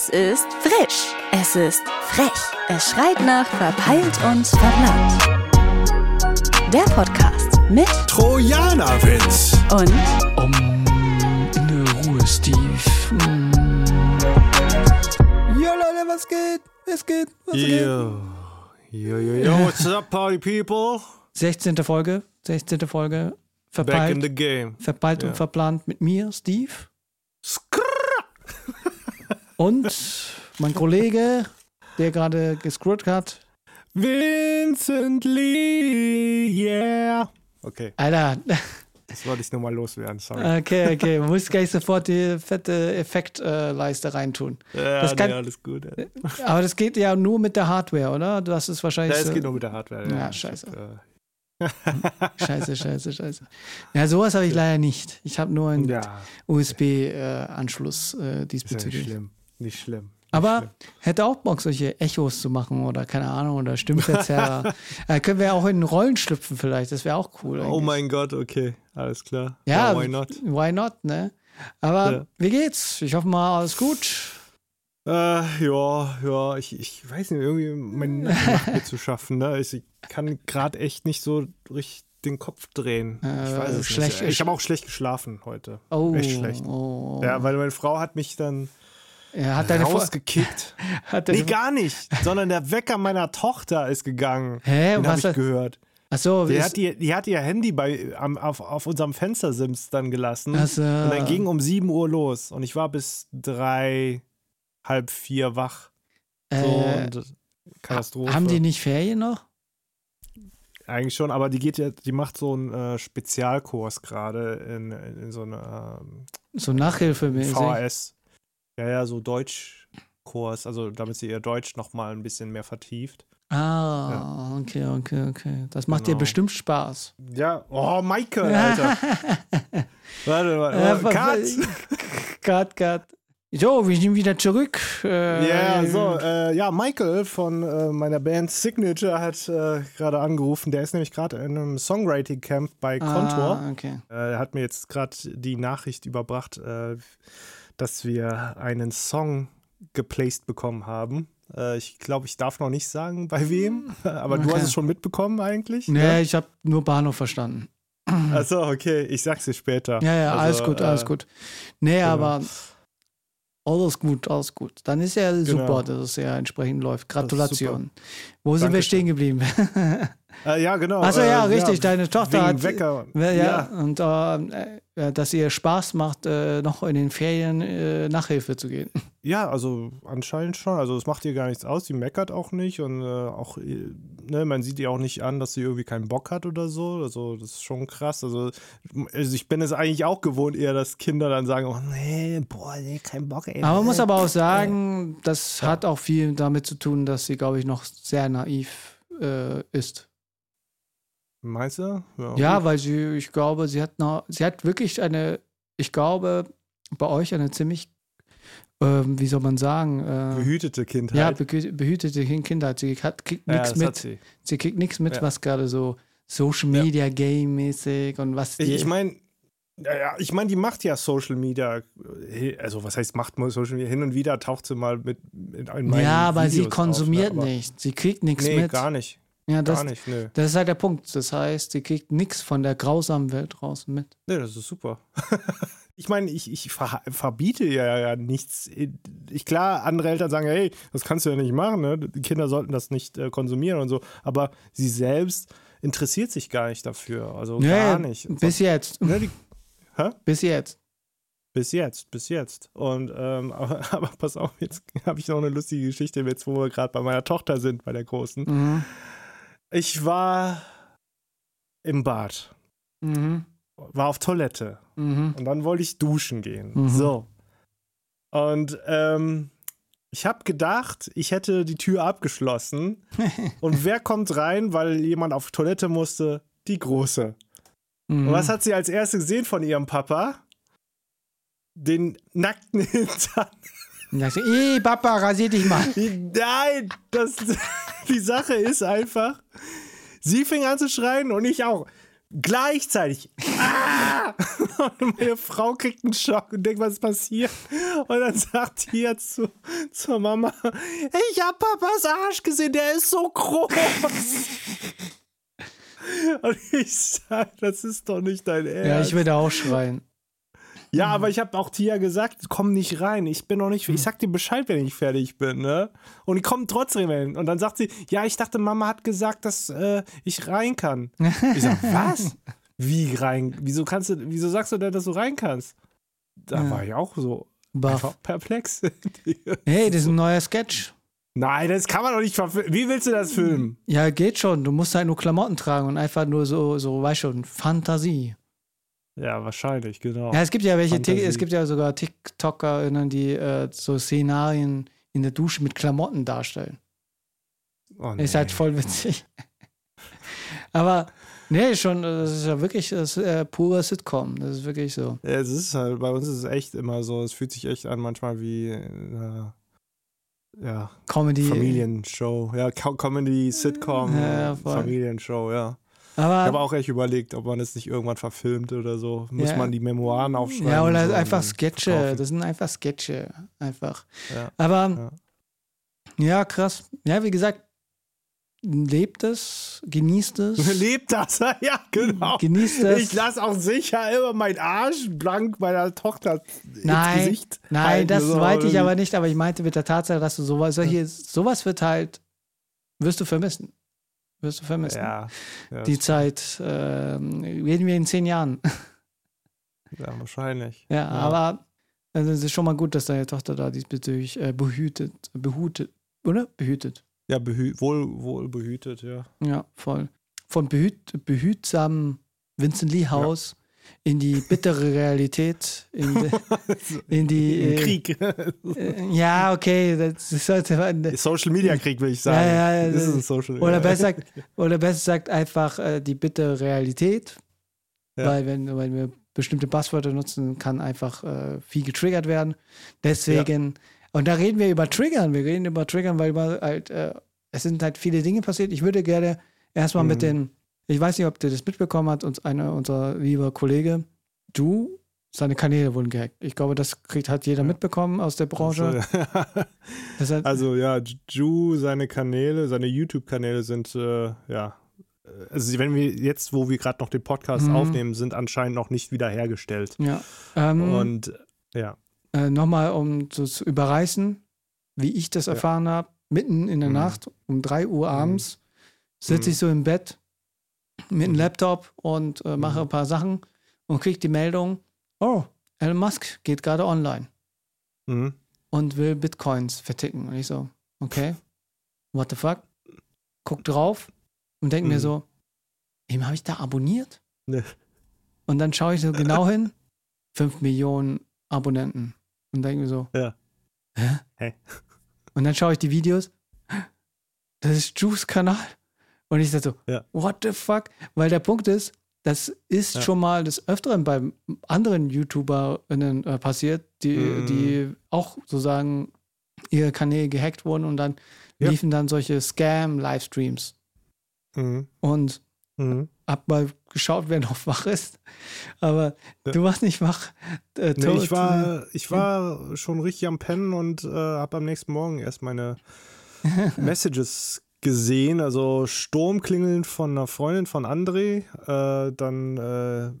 Es ist frisch. Es ist frech. Es schreit nach verpeilt und verplant. Der Podcast mit Trojanerwitz. und Um, in der Ruhe, Steve. Mm. Ja, Leute, was geht? Es geht. Was Yo. Yo, yo, yo, what's up, party people? 16. Folge, 16. Folge. Back in the Verpeilt, game. verpeilt und Ja. verplant mit mir, Steve. Skrrr. Und mein Kollege, der gerade gescrollt hat. Vincent Lee, yeah. Okay, Alter, das wollte ich nur mal loswerden, sorry. okay, okay. Man muss gleich sofort die fette Effektleiste reintun. ja, das kann- nee, alles gut. Ja, Aber das geht ja nur mit der Hardware, oder? Das ist wahrscheinlich. es so- geht nur mit der Hardware. Ja, Ich scheiße. hab, äh, Scheiße, scheiße, scheiße. Ja, sowas habe ich leider nicht. Ich habe nur einen ja, USB-Anschluss äh, ist ja nicht diesbezüglich. schlimm. Nicht schlimm. Nicht Aber schlimm. hätte auch Bock, solche Echos zu machen oder keine Ahnung, oder Stimmverzerrer. äh, können wir auch in Rollen schlüpfen vielleicht, das wäre auch cool. Oh eigentlich. mein Gott, okay, alles klar. Ja, why not? Why not, ne? Aber Ja. wie geht's? Ich hoffe mal, alles gut. Äh, ja, ja, ich, ich weiß nicht, irgendwie mein macht mir zu schaffen, ne? Ich kann gerade echt nicht so richtig den Kopf drehen. ich Äh, weiß es schlecht- nicht. Ich habe auch schlecht geschlafen heute. Oh, Echt schlecht. Oh. Ja, weil meine Frau hat mich dann Er hat deine rausgekickt. hat deine nee, gar nicht, sondern der Wecker meiner Tochter ist gegangen. Hä, Den habe ich gehört. Achso, Die hat, ihr, die hat ihr Handy bei, am, auf, auf unserem Fenstersims dann gelassen. So. Und dann ging um 7 Uhr los. Und ich war bis drei, halb vier wach. So, äh, und Katastrophe. haben die nicht Ferien noch? Eigentlich schon, aber die geht ja, die macht so einen äh, Spezialkurs gerade in, in, in so einer ähm, So Nachhilfemäßig. VHS. Ja, ja, so Deutschkurs, also damit sie ihr Deutsch nochmal ein bisschen mehr vertieft. Ah, okay, okay, okay. Das macht dir Genau. bestimmt Spaß. Ja, oh, Michael, Alter. warte, warte, wa- Cut. Cut, cut. So, wir sind wieder zurück. Äh, Ja, so, äh, ja, Michael von äh, meiner Band Signature hat äh, gerade angerufen. Der ist nämlich gerade in einem Songwriting-Camp bei Contour. Ah, okay. Äh, Er hat mir jetzt gerade die Nachricht überbracht, äh, dass wir einen Song geplaced bekommen haben. Äh, ich glaube, ich darf noch nicht sagen, bei wem, aber du Okay. hast es schon mitbekommen eigentlich. Nee, ich habe nur Bahnhof verstanden. Achso, okay, ich sag's dir später. Ja, ja, Also, alles gut, alles äh, gut. Nee, genau. aber alles gut, alles gut. Dann ist ja super, Genau. dass es ja entsprechend läuft. Gratulation. Wo sind wir Dankeschön. stehen geblieben? Äh, ja, genau. Achso, ja, äh, richtig. Deine Tochter hat. Wecker. Ja, ja, und äh, äh, dass ihr Spaß macht, äh, noch in den Ferien äh, Nachhilfe zu gehen. Ja, also anscheinend schon. Also es macht ihr gar nichts aus. Sie meckert auch nicht und äh, auch, äh, ne, man sieht ihr auch nicht an, dass sie irgendwie keinen Bock hat oder so. Also das ist schon krass. Also, also ich bin es eigentlich auch gewohnt, eher, dass Kinder dann sagen, oh nee, boah, nee, kein Bock, ey. Aber man muss aber auch sagen, das hat auch viel damit zu tun, dass sie, glaube ich, noch sehr naiv äh, ist. Meinst du? Ja, gut. weil sie, ich glaube, sie hat noch, sie hat wirklich eine, ich glaube, bei euch eine ziemlich, ähm, wie soll man sagen, äh, behütete Kindheit. ja, behü- behütete Kind- Kindheit. Sie hat, kriegt Ja, nichts mit. sie. Sie kriegt nichts mit, Ja. was gerade so Social Ja. Media Game mäßig und was Ich, die. ich meine, ja, ja, ich meine, die macht ja Social Media, äh, also was heißt macht man Social Media? Hin und wieder taucht sie mal mit in meinen ja, aber sie Videos konsumiert auf, ne? Aber- nicht. Sie kriegt nichts Nee, mit. gar nicht. Ja, das, Gar nicht, nö. das ist halt der Punkt. Das heißt, sie kriegt nichts von der grausamen Welt draußen mit. Nee, das ist super. ich meine, ich, ich ver verbiete ja, ja nichts. Ich klar, andere Eltern sagen, hey, das kannst du ja nicht machen, ne? Die Kinder sollten das nicht äh, konsumieren und so. Aber sie selbst interessiert sich gar nicht dafür. Also Nee, gar nicht. Bis jetzt. Ne, die, hä? Bis jetzt. Bis jetzt, bis jetzt. Und ähm, aber, aber pass auf, jetzt habe ich noch eine lustige Geschichte, jetzt wo wir gerade bei meiner Tochter sind, bei der Großen. Mhm. Ich war im Bad, Mhm. war auf Toilette. Mhm. Und dann wollte ich duschen gehen. Mhm. So. Und ähm, ich habe gedacht, ich hätte die Tür abgeschlossen. und wer kommt rein, weil jemand auf Toilette musste? Die Große. Mhm. Und was hat sie als erste gesehen von ihrem Papa? Den nackten Hintern. Und sagt sie, "Ih, Papa, rasier dich mal. Nein, das, die Sache ist einfach, sie fing an zu schreien und ich auch. Gleichzeitig. Ah! Und meine Frau kriegt einen Schock und denkt, was ist passiert? Und dann sagt die jetzt zu, zur Mama, ich hab Papas Arsch gesehen, der ist so groß. und ich sag, das ist doch nicht dein Ernst. Ja, ich würde auch schreien. Ja, aber ich habe auch Tia gesagt, komm nicht rein. Ich bin noch nicht, ich sag dir Bescheid, wenn ich fertig bin, ne? Und die kommen trotzdem hin. Und dann sagt sie, ja, ich dachte, Mama hat gesagt, dass äh, ich rein kann. Ich sag, was? Wie rein? Wieso kannst du, wieso sagst du denn, dass du rein kannst? Da Ja. war ich auch so perplex. Hey, das ist ein neuer Sketch. Nein, das kann man doch nicht verfilmen. Wie willst du das filmen? Ja, geht schon. Du musst halt nur Klamotten tragen und einfach nur so, so, weißt schon, Fantasie. Ja, wahrscheinlich, genau. Ja, es gibt ja welche, Fantasie. es gibt ja sogar TikToker, die äh, so Szenarien in der Dusche mit Klamotten darstellen. Oh, Ist halt nee. voll witzig. Aber nee, schon, das ist ja wirklich das äh, pure Sitcom. Das ist wirklich so. Ja, es ist halt, bei uns ist es echt immer so, es fühlt sich echt an manchmal wie äh, ja, Comedy. Familienshow. Ja, Co- Comedy, Sitcom, Ja, äh. Familienshow, ja. Ich habe Aber, auch echt überlegt, ob man es nicht irgendwann verfilmt oder so. Muss Ja. man die Memoiren aufschreiben. ja, oder so einfach und dann Sketche. verkaufen. Das sind einfach Sketche. Einfach. Ja. Aber ja. krass. Ja, wie gesagt, lebt es, genießt es. Lebt das? Ja, genau. Genießt es. Ich lasse auch sicher immer meinen Arsch blank meiner Tochter Nein, ins Gesicht. Nein, das so. meinte ich aber nicht, aber ich meinte mit der Tatsache, dass du sowas, solche, sowas wird halt, wirst du vermissen. Wirst du vermissen. Ja, ja, Die Zeit, ähm, reden wir in zehn Jahren. ja wahrscheinlich. ja, aber also es ist schon mal gut, dass deine Tochter da diesbezüglich äh, behütet, behutet, oder? Behütet. Ja, behü wohl, wohl behütet, ja. Ja, voll. Von behüt, behütsamen Vincent Lee Haus in die bittere Realität, in, die- in die. Im äh, Krieg. Äh, ja, okay, das sollte man. Social Media Krieg, will ich sagen. Ja, ja, das ist ein Social Oder besser sagt, oder besser sagt einfach äh, die bittere Realität. Ja. Weil wenn, wenn wir bestimmte Passwörter nutzen, kann einfach äh, viel getriggert werden. Deswegen, und da reden wir über Triggern. Wir reden über Triggern, weil halt, es sind halt viele Dinge passiert. Ich würde gerne erstmal mit Mhm. den, ich weiß nicht, ob der das mitbekommen hat, uns einer unser lieber Kollege, du, seine Kanäle wurden gehackt. Ich glaube, das kriegt, hat jeder mitbekommen aus der Branche. Das hat, Also ja, Ju, seine Kanäle, seine YouTube-Kanäle sind, äh, ja, äh, also wenn wir jetzt, wo wir gerade noch den Podcast Mhm. aufnehmen, sind anscheinend noch nicht wiederhergestellt. ja. Ähm, Und ja, äh, nochmal, um so zu überreißen, wie ich das Ja. erfahren habe, mitten in der Mhm. Nacht um 3 Uhr abends sitze Mhm. ich so im Bett mit einem Mhm. Laptop und äh, mache Mhm. ein paar Sachen und kriege die Meldung, oh, Elon Musk geht gerade online mhm. und will Bitcoins verticken. Und ich so, okay, what the fuck? Guck drauf und denke mir Mhm. so, wem habe ich da abonniert? Ne. Und dann schaue ich so genau hin, 5 Millionen Abonnenten. Und denke mir so, Ja. hä? Hä? Und dann schaue ich die Videos, das ist Juice Kanal. Und ich dachte so, Ja. what the fuck? Weil der Punkt ist, das ist Ja. schon mal des Öfteren bei anderen YouTuberinnen äh, passiert, die, Mhm. die auch sozusagen ihre Kanäle gehackt wurden und dann Ja. liefen dann solche Scam-Livestreams. Mhm. Und Mhm. hab mal geschaut, wer noch wach ist. Aber Ja. du warst nicht wach. Äh, Nee, ich war, ich war schon richtig am Pennen und äh, habe am nächsten Morgen erst meine Messages gesehen. Also Sturmklingeln von einer Freundin von André, äh, dann äh,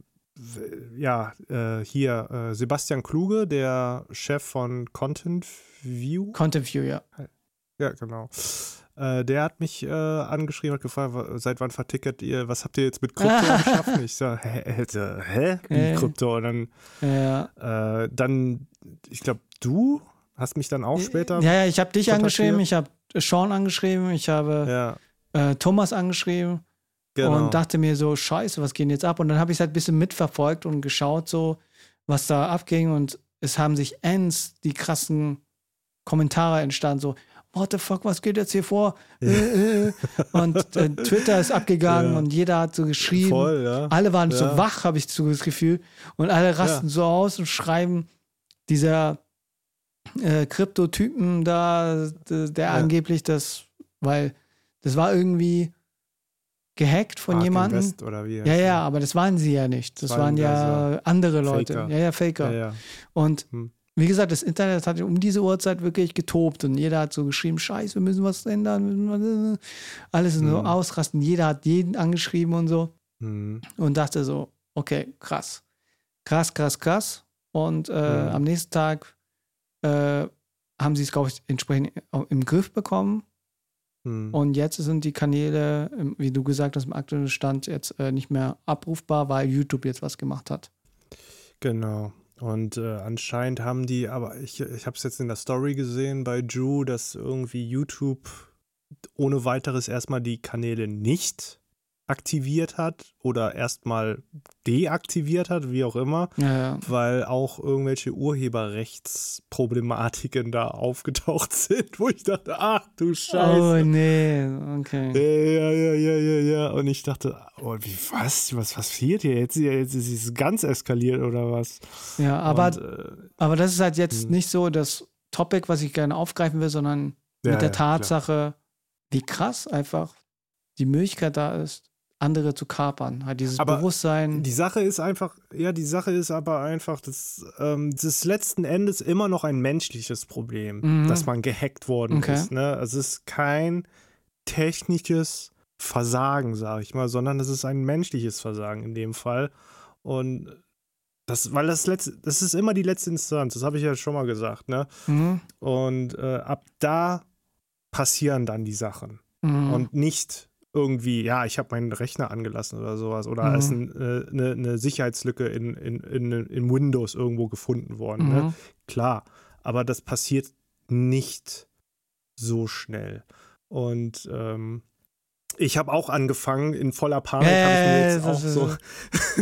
ja, äh, hier äh, Sebastian Kluge, der Chef von Content View. Content View, ja. Ja, genau. Äh, der hat mich äh, angeschrieben und gefragt, seit wann vertickert ihr, was habt ihr jetzt mit Krypto am Schaffen? Ich so, hä? Hä? Äh. Krypto? Und dann Ja, dann, ich glaube, du hast mich dann auch später. ja, ja ich habe dich angeschrieben, ich habe Sean angeschrieben, ich habe Ja, äh, Thomas angeschrieben genau. und dachte mir so, scheiße, was geht denn jetzt ab? Und dann habe ich es halt ein bisschen mitverfolgt und geschaut, so, was da abging. Und es haben sich ends die krassen Kommentare entstanden, so, what the fuck, was geht jetzt hier vor? Äh, äh. Und äh, Twitter ist abgegangen Ja. und jeder hat so geschrieben. Voll, ja. Alle waren so Ja. wach, habe ich so das Gefühl. Und alle rasten so aus und schreiben, dieser äh, Kryptotypen da, der Ja. angeblich das, weil das war irgendwie gehackt von Ark jemandem. Invest oder wie? Ja, ja, aber das waren sie ja nicht. Das Das waren waren ja also andere Leute. Faker. Ja, ja, Faker. ja, ja. Und Hm. wie gesagt, das Internet hat um diese Uhrzeit wirklich getobt und jeder hat so geschrieben, scheiße, wir müssen was ändern. Alles Hm. ausrasten. Jeder hat jeden angeschrieben und so Hm. und dachte so, okay, krass. Krass, krass, krass. Und äh, Mhm. am nächsten Tag äh, haben sie es, glaube ich, entsprechend im Griff bekommen. Hm. Und jetzt sind die Kanäle, wie du gesagt hast, im aktuellen Stand jetzt äh, nicht mehr abrufbar, weil YouTube jetzt was gemacht hat. Genau. Und äh, anscheinend haben die, aber ich, ich habe es jetzt in der Story gesehen bei Drew, dass irgendwie YouTube ohne weiteres erstmal die Kanäle nicht aktiviert hat oder erstmal deaktiviert hat, wie auch immer, Ja, ja. weil auch irgendwelche Urheberrechtsproblematiken da aufgetaucht sind, wo ich dachte, ach du Scheiße. Oh, nee, okay. Ja, ja, ja, ja, ja. Und ich dachte, oh, wie, was? Was passiert hier? Jetzt, jetzt ist es ganz eskaliert oder was? Ja, aber, Und, äh, aber das ist halt jetzt Hm. nicht so das Topic, was ich gerne aufgreifen will, sondern ja, mit der ja, klar. Tatsache, wie krass einfach die Möglichkeit da ist, andere zu kapern. Halt dieses Aber Bewusstsein. Die Sache ist einfach, ja, die Sache ist aber einfach, dass ähm, das letzten Endes immer noch ein menschliches Problem, Mhm. dass man gehackt worden Okay. ist. Ne? Also es ist kein technisches Versagen, sage ich mal, sondern es ist ein menschliches Versagen in dem Fall. Und das, weil das letzte, das ist immer die letzte Instanz, das habe ich ja schon mal gesagt, ne? Mhm. Und äh, ab da passieren dann die Sachen. Mhm. und nicht irgendwie, ja, ich habe meinen Rechner angelassen oder sowas oder Mhm. ist ein, äh, eine, eine Sicherheitslücke in, in, in, in Windows irgendwo gefunden worden. Ne? Mhm. Klar, aber das passiert nicht so schnell. Und ähm, ich habe auch angefangen, in voller Panik Äh, ist- so.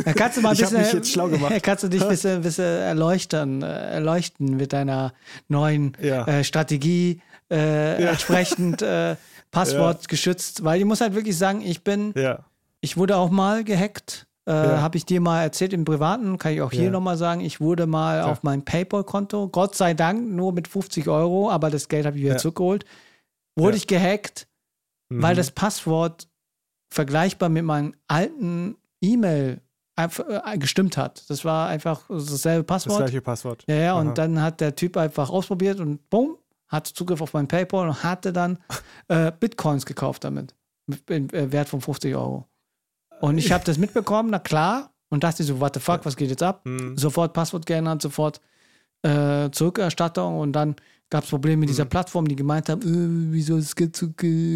Da kannst du mal ein bisschen, mich jetzt schlau gemacht. Kannst du dich ein bisschen, bisschen erleuchten, äh, erleuchten mit deiner neuen ja, äh, Strategie, äh, Ja. entsprechend Passwort geschützt, weil ich muss halt wirklich sagen, ich bin, ja, ich wurde auch mal gehackt. Äh, Ja. Habe ich dir mal erzählt im Privaten, kann ich auch hier Ja. nochmal sagen, ich wurde mal auf mein PayPal-Konto, Gott sei Dank nur mit 50 Euro, aber das Geld habe ich wieder Ja. zurückgeholt, wurde Ja. ich gehackt, weil Mhm. das Passwort vergleichbar mit meinem alten E-Mail äh, gestimmt hat. Das war einfach dasselbe das Passwort. gleiche Passwort. Ja, ja, Aha. und dann hat der Typ einfach ausprobiert und bumm, hat Zugriff auf mein PayPal und hatte dann äh, Bitcoins gekauft damit. Mit mit, äh, Wert von 50 Euro. Und ich habe das mitbekommen, na klar, und dachte so, what the fuck, was geht jetzt ab? Mhm. Sofort Passwort geändert, sofort äh, Zurückerstattung und dann gab es Probleme mit dieser Mhm. Plattform, die gemeint haben, äh, wieso es zu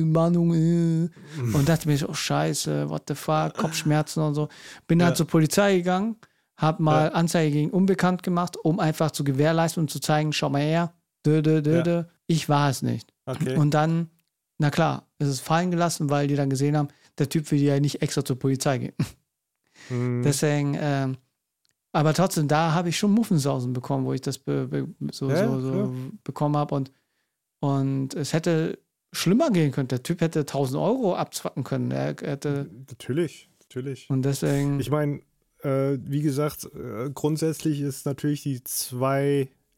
Mahnung, äh. Und dachte mir so, oh scheiße, what the fuck, Kopfschmerzen und so. Bin Ja. halt zur Polizei gegangen, habe mal Anzeige gegen Unbekannt gemacht, um einfach zu gewährleisten und zu zeigen, schau mal her, dö, dö, dö, Ja. ich war es nicht. Okay. Und dann, na klar, ist es fallen gelassen, weil die dann gesehen haben, der Typ will ja nicht extra zur Polizei gehen. Mhm. Deswegen, ähm, aber trotzdem, da habe ich schon Muffensausen bekommen, wo ich das be, be, so, Ja, so, so bekommen habe. Und, und es hätte schlimmer gehen können. Der Typ hätte 1000 Euro abzwacken können. Er hätte, natürlich, natürlich. und deswegen, Ich meine, äh, wie gesagt, äh, grundsätzlich ist natürlich die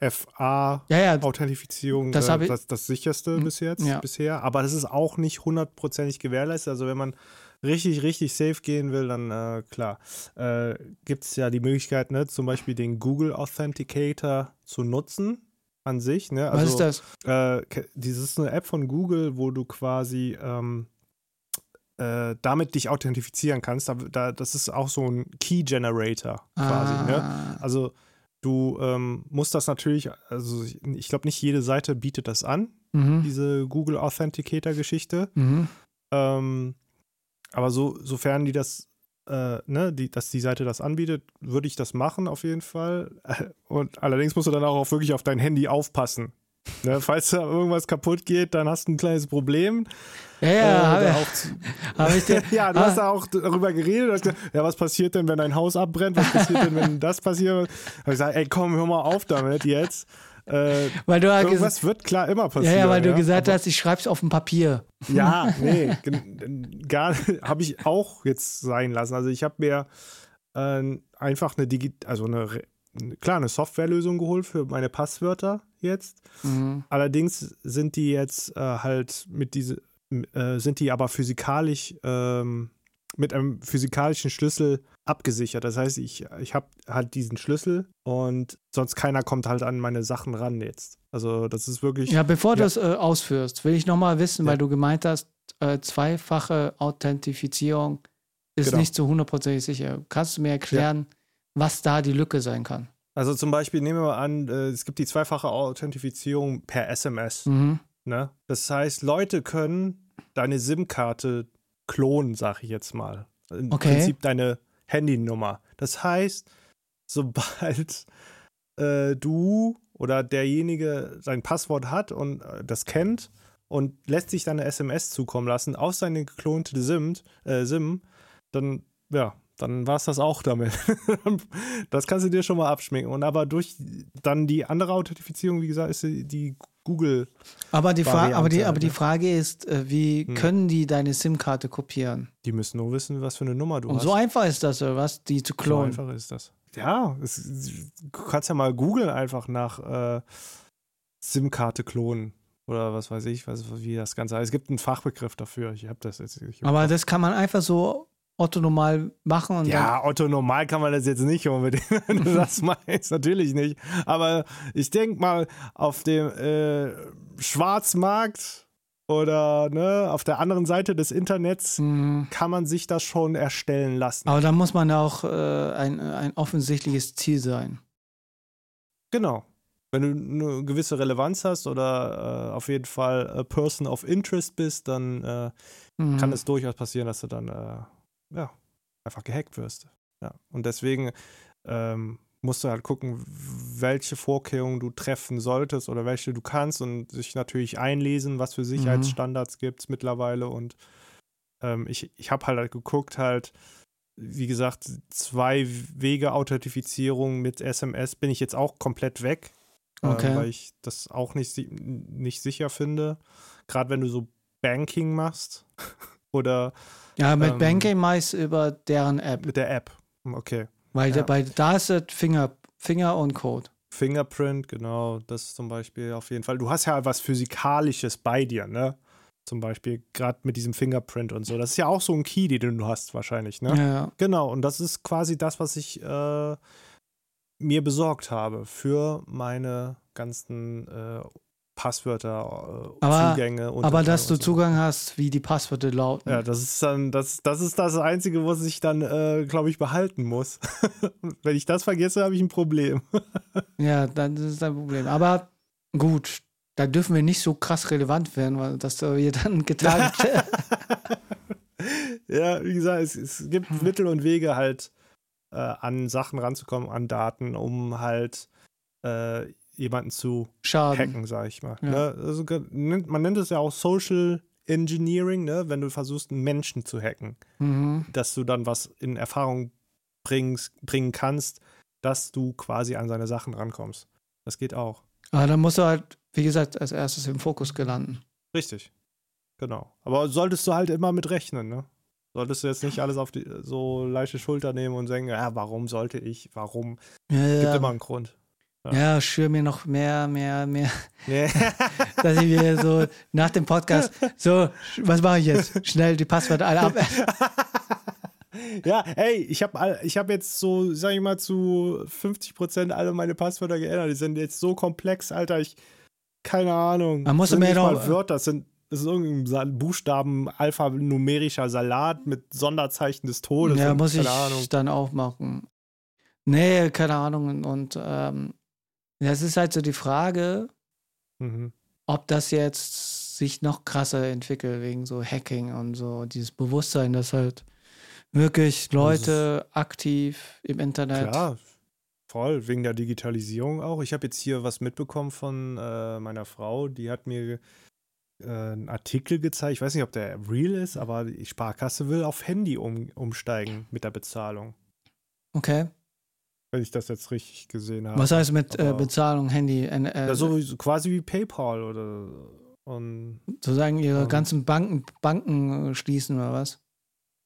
2FA ja, ja, Authentifizierung Das äh, das, das sicherste Mhm. bis jetzt, Ja. bisher. Aber das ist auch nicht hundertprozentig gewährleistet. Also wenn man richtig, richtig safe gehen will, dann äh, klar, äh, gibt es ja die Möglichkeit, ne, zum Beispiel den Google Authenticator zu nutzen an sich. Ne? was Also, ist das? äh, das ist eine App von Google, wo du quasi ähm, äh, damit dich authentifizieren kannst. Da, da, das ist auch so ein Key Generator quasi. Ne? Ah, Also du ähm, musst das natürlich, also ich, glaube nicht jede Seite bietet das an, mhm, diese Google Authenticator Geschichte. mhm. Ähm, aber so, sofern die das, äh, ne, die, dass die Seite das anbietet, würde ich das machen auf jeden Fall. Und allerdings musst du dann auch wirklich auf dein Handy aufpassen. Ne, falls da irgendwas kaputt geht, dann hast du ein kleines Problem. Ja, Äh, ja, habe auch ich dir. ja, du Ah. hast da auch darüber geredet. Gesagt, ja, was passiert denn, wenn dein Haus abbrennt? Was passiert denn, wenn das passiert? Hab ich gesagt, ey, komm, hör mal auf damit jetzt. Äh, Weil du ja, ges- irgendwas wird klar immer ja, passieren. ja, weil du gesagt aber- hast, ich schreib's auf dem Papier. Ja, nee, gar habe ich auch jetzt sein lassen. Also ich habe mir äh, einfach eine Digi also eine, klar, eine Softwarelösung geholt für meine Passwörter jetzt. Mhm. Allerdings sind die jetzt äh, halt mit diese äh, sind die aber physikalisch ähm, mit einem physikalischen Schlüssel abgesichert. Das heißt, ich, ich habe halt diesen Schlüssel und sonst keiner kommt halt an meine Sachen ran jetzt. Also das ist wirklich. Ja, bevor du Ja. das äh, ausführst, will ich nochmal wissen, Ja. weil du gemeint hast, äh, zweifache Authentifizierung ist Genau. nicht zu hundertprozentig sicher. Kannst du mir erklären, was da die Lücke sein kann? Also zum Beispiel nehmen wir mal an, äh, es gibt die zweifache Authentifizierung per SMS. Mhm. Ne? Das heißt, Leute können deine SIM-Karte klonen, sag ich jetzt mal. Im Okay. Prinzip deine Handynummer. Das heißt, sobald äh, du oder derjenige sein Passwort hat und äh, das kennt und lässt sich dann eine SMS zukommen lassen auf seine geklonte SIM, äh, SIM dann, ja, dann war es das auch damit. das kannst du dir schon mal abschminken. Und aber durch dann die andere Authentifizierung, wie gesagt, ist die- Google Aber, die Fra aber, die, aber die ne? Frage ist, äh, wie Hm. können die deine SIM-Karte kopieren? Die müssen nur wissen, was für eine Nummer du Und hast. so einfach ist das, oder was? Die zu So klonen. einfach ist das. Ja, es, du kannst ja mal googeln einfach nach äh, SIM-Karte klonen. Oder was weiß ich, was, wie das Ganze heißt. Es gibt einen Fachbegriff dafür. Ich habe das jetzt nicht. im aber das kann man einfach so Otto normal machen und ja, Otto, normal kann man das jetzt nicht unbedingt, wenn du das meinst. Natürlich nicht. Aber ich denke mal, auf dem äh, Schwarzmarkt oder ne, auf der anderen Seite des Internets. Mhm. kann man sich das schon erstellen lassen. Aber da muss man auch äh, ein, ein offensichtliches Ziel sein. Genau. Wenn du eine gewisse Relevanz hast oder äh, auf jeden Fall a Person of Interest bist, dann äh, Mhm. kann es durchaus passieren, dass du dann äh, ja, einfach gehackt wirst. Ja. Und deswegen ähm, musst du halt gucken, welche Vorkehrungen du treffen solltest oder welche du kannst und sich natürlich einlesen, was für Sicherheitsstandards gibt es mittlerweile. Und ähm, ich, ich habe halt, geguckt, halt, wie gesagt, zwei Wege Authentifizierung mit SMS bin ich jetzt auch komplett weg, Okay. ähm, weil ich das auch nicht, nicht sicher finde. Gerade wenn du so Banking machst oder Ja, mit ähm, Banking meist über deren App. mit der App. Okay. Weil ja. da, bei, da ist es Finger, Finger und Code. Fingerprint, genau, das zum Beispiel auf jeden Fall. Du hast ja was Physikalisches bei dir, ne? Zum Beispiel gerade mit diesem Fingerprint und so. Das ist ja auch so ein Key, den du hast wahrscheinlich, ne? Ja, ja. Genau, und das ist quasi das, was ich äh, mir besorgt habe für meine ganzen äh, Passwörter, äh, Aber- Zugänge und Aber dass du Zugang hast, wie die Passwörter lauten. Ja, das ist dann, das, das ist das Einzige, was ich dann, äh, glaube ich, behalten muss. Wenn ich das vergesse, habe ich ein Problem. Ja, dann ist es ein Problem. Aber gut, da dürfen wir nicht so krass relevant werden, weil das wir dann getagt. ja, wie gesagt, es, es gibt Mittel und Wege halt äh, an Sachen ranzukommen, an Daten, um halt äh, jemanden zu Schaden. hacken, sag ich mal. Ja. Ne? Also, man nennt es ja auch Social Engineering, ne? wenn du versuchst, einen Menschen zu hacken, Mhm. dass du dann was in Erfahrung bringst, bringen kannst, dass du quasi an seine Sachen rankommst. Das geht auch. Aber dann musst du halt, wie gesagt, als erstes im Fokus gelanden. Richtig. Genau. Aber solltest du halt immer mit rechnen, ne? Solltest du jetzt nicht alles auf die so leichte Schulter nehmen und sagen, ja, warum sollte ich, warum? Ja, Gibt ja. immer einen Grund. Ja schür mir noch mehr, mehr, mehr, Nee. dass ich mir so nach dem Podcast so, was mache ich jetzt? Schnell die Passwörter alle ab. ja, hey, ich habe ich hab jetzt so, sag ich mal, zu 50 Prozent alle meine Passwörter geändert. Die sind jetzt so komplex, Alter. Ich, keine Ahnung. Man muss sind mir noch- mal Wörter, das sind das ist irgendein Buchstaben, alphanumerischer Salat mit Sonderzeichen des Todes. Ja, und muss ich Ahnung. dann auch machen. Nee, keine Ahnung. Und, und ähm, das ist halt so die Frage, Mhm. ob das jetzt sich noch krasser entwickelt wegen so Hacking und so dieses Bewusstsein, dass halt wirklich Leute aktiv im Internet. Klar, voll, wegen der Digitalisierung auch. Ich habe jetzt hier was mitbekommen von äh, meiner Frau, die hat mir äh, einen Artikel gezeigt. Ich weiß nicht, ob der real ist, aber die Sparkasse will auf Handy um, umsteigen mit der Bezahlung. Okay. Wenn ich das jetzt richtig gesehen habe. Was heißt mit äh, Bezahlung, Handy? Äh, äh, ja, so, quasi wie PayPal oder und sozusagen ihre ähm, ganzen Banken, Banken äh, schließen oder was?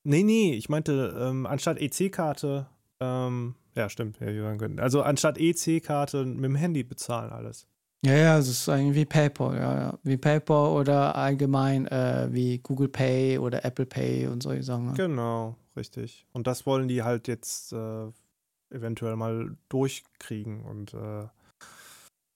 Nee, nee, ich meinte, ähm, anstatt EC-Karte, ähm, ja, stimmt, ja, also anstatt EC-Karte mit dem Handy bezahlen alles. Ja, ja, es ist eigentlich wie PayPal, ja, ja. Wie PayPal oder allgemein äh, wie Google Pay oder Apple Pay und solche Sachen. Ne? Genau, richtig. Und das wollen die halt jetzt äh, eventuell mal durchkriegen. Und äh,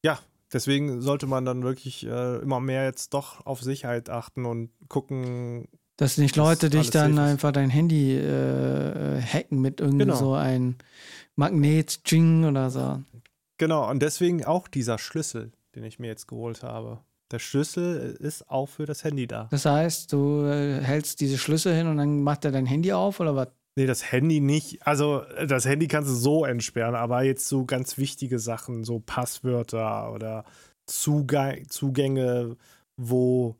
ja, deswegen sollte man dann wirklich äh, immer mehr jetzt doch auf Sicherheit achten und gucken. Dass nicht Leute dich dann einfach dein Handy äh, hacken mit irgendwie Genau. so ein Magnet, Jing oder so. Genau, und deswegen auch dieser Schlüssel, den ich mir jetzt geholt habe. Der Schlüssel ist auch für das Handy da. Das heißt, du äh, hältst diese Schlüssel hin und dann macht er dein Handy auf oder was? Nee, das Handy nicht. Also, das Handy kannst du so entsperren, aber jetzt so ganz wichtige Sachen, so Passwörter oder Zugang, Zugänge, wo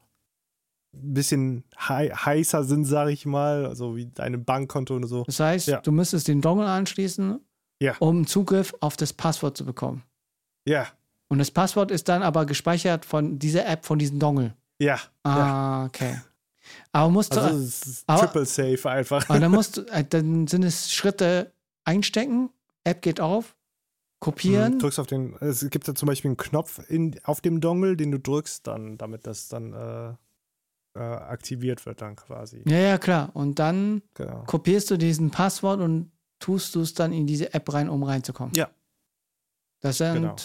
ein bisschen hei heißer sind, sag ich mal, also wie deine Bankkonto und so. Das heißt, Ja. du müsstest den Dongle anschließen, Ja. um Zugriff auf das Passwort zu bekommen. Ja, Und das Passwort ist dann aber gespeichert von dieser App, von diesem Dongle. ja, ja. Ah, okay. Aber musst du, Also, aber- triple safe einfach. aber dann musst du, äh, dann sind es Schritte einstecken, App geht auf, kopieren. Du drückst auf den, es gibt da zum Beispiel einen Knopf in, auf dem Dongle, den du drückst dann, damit das dann äh, äh, aktiviert wird dann quasi. Ja, ja, klar. Und dann Genau. kopierst du diesen Passwort und tust du es dann in diese App rein, um reinzukommen. Ja. Das sind Genau.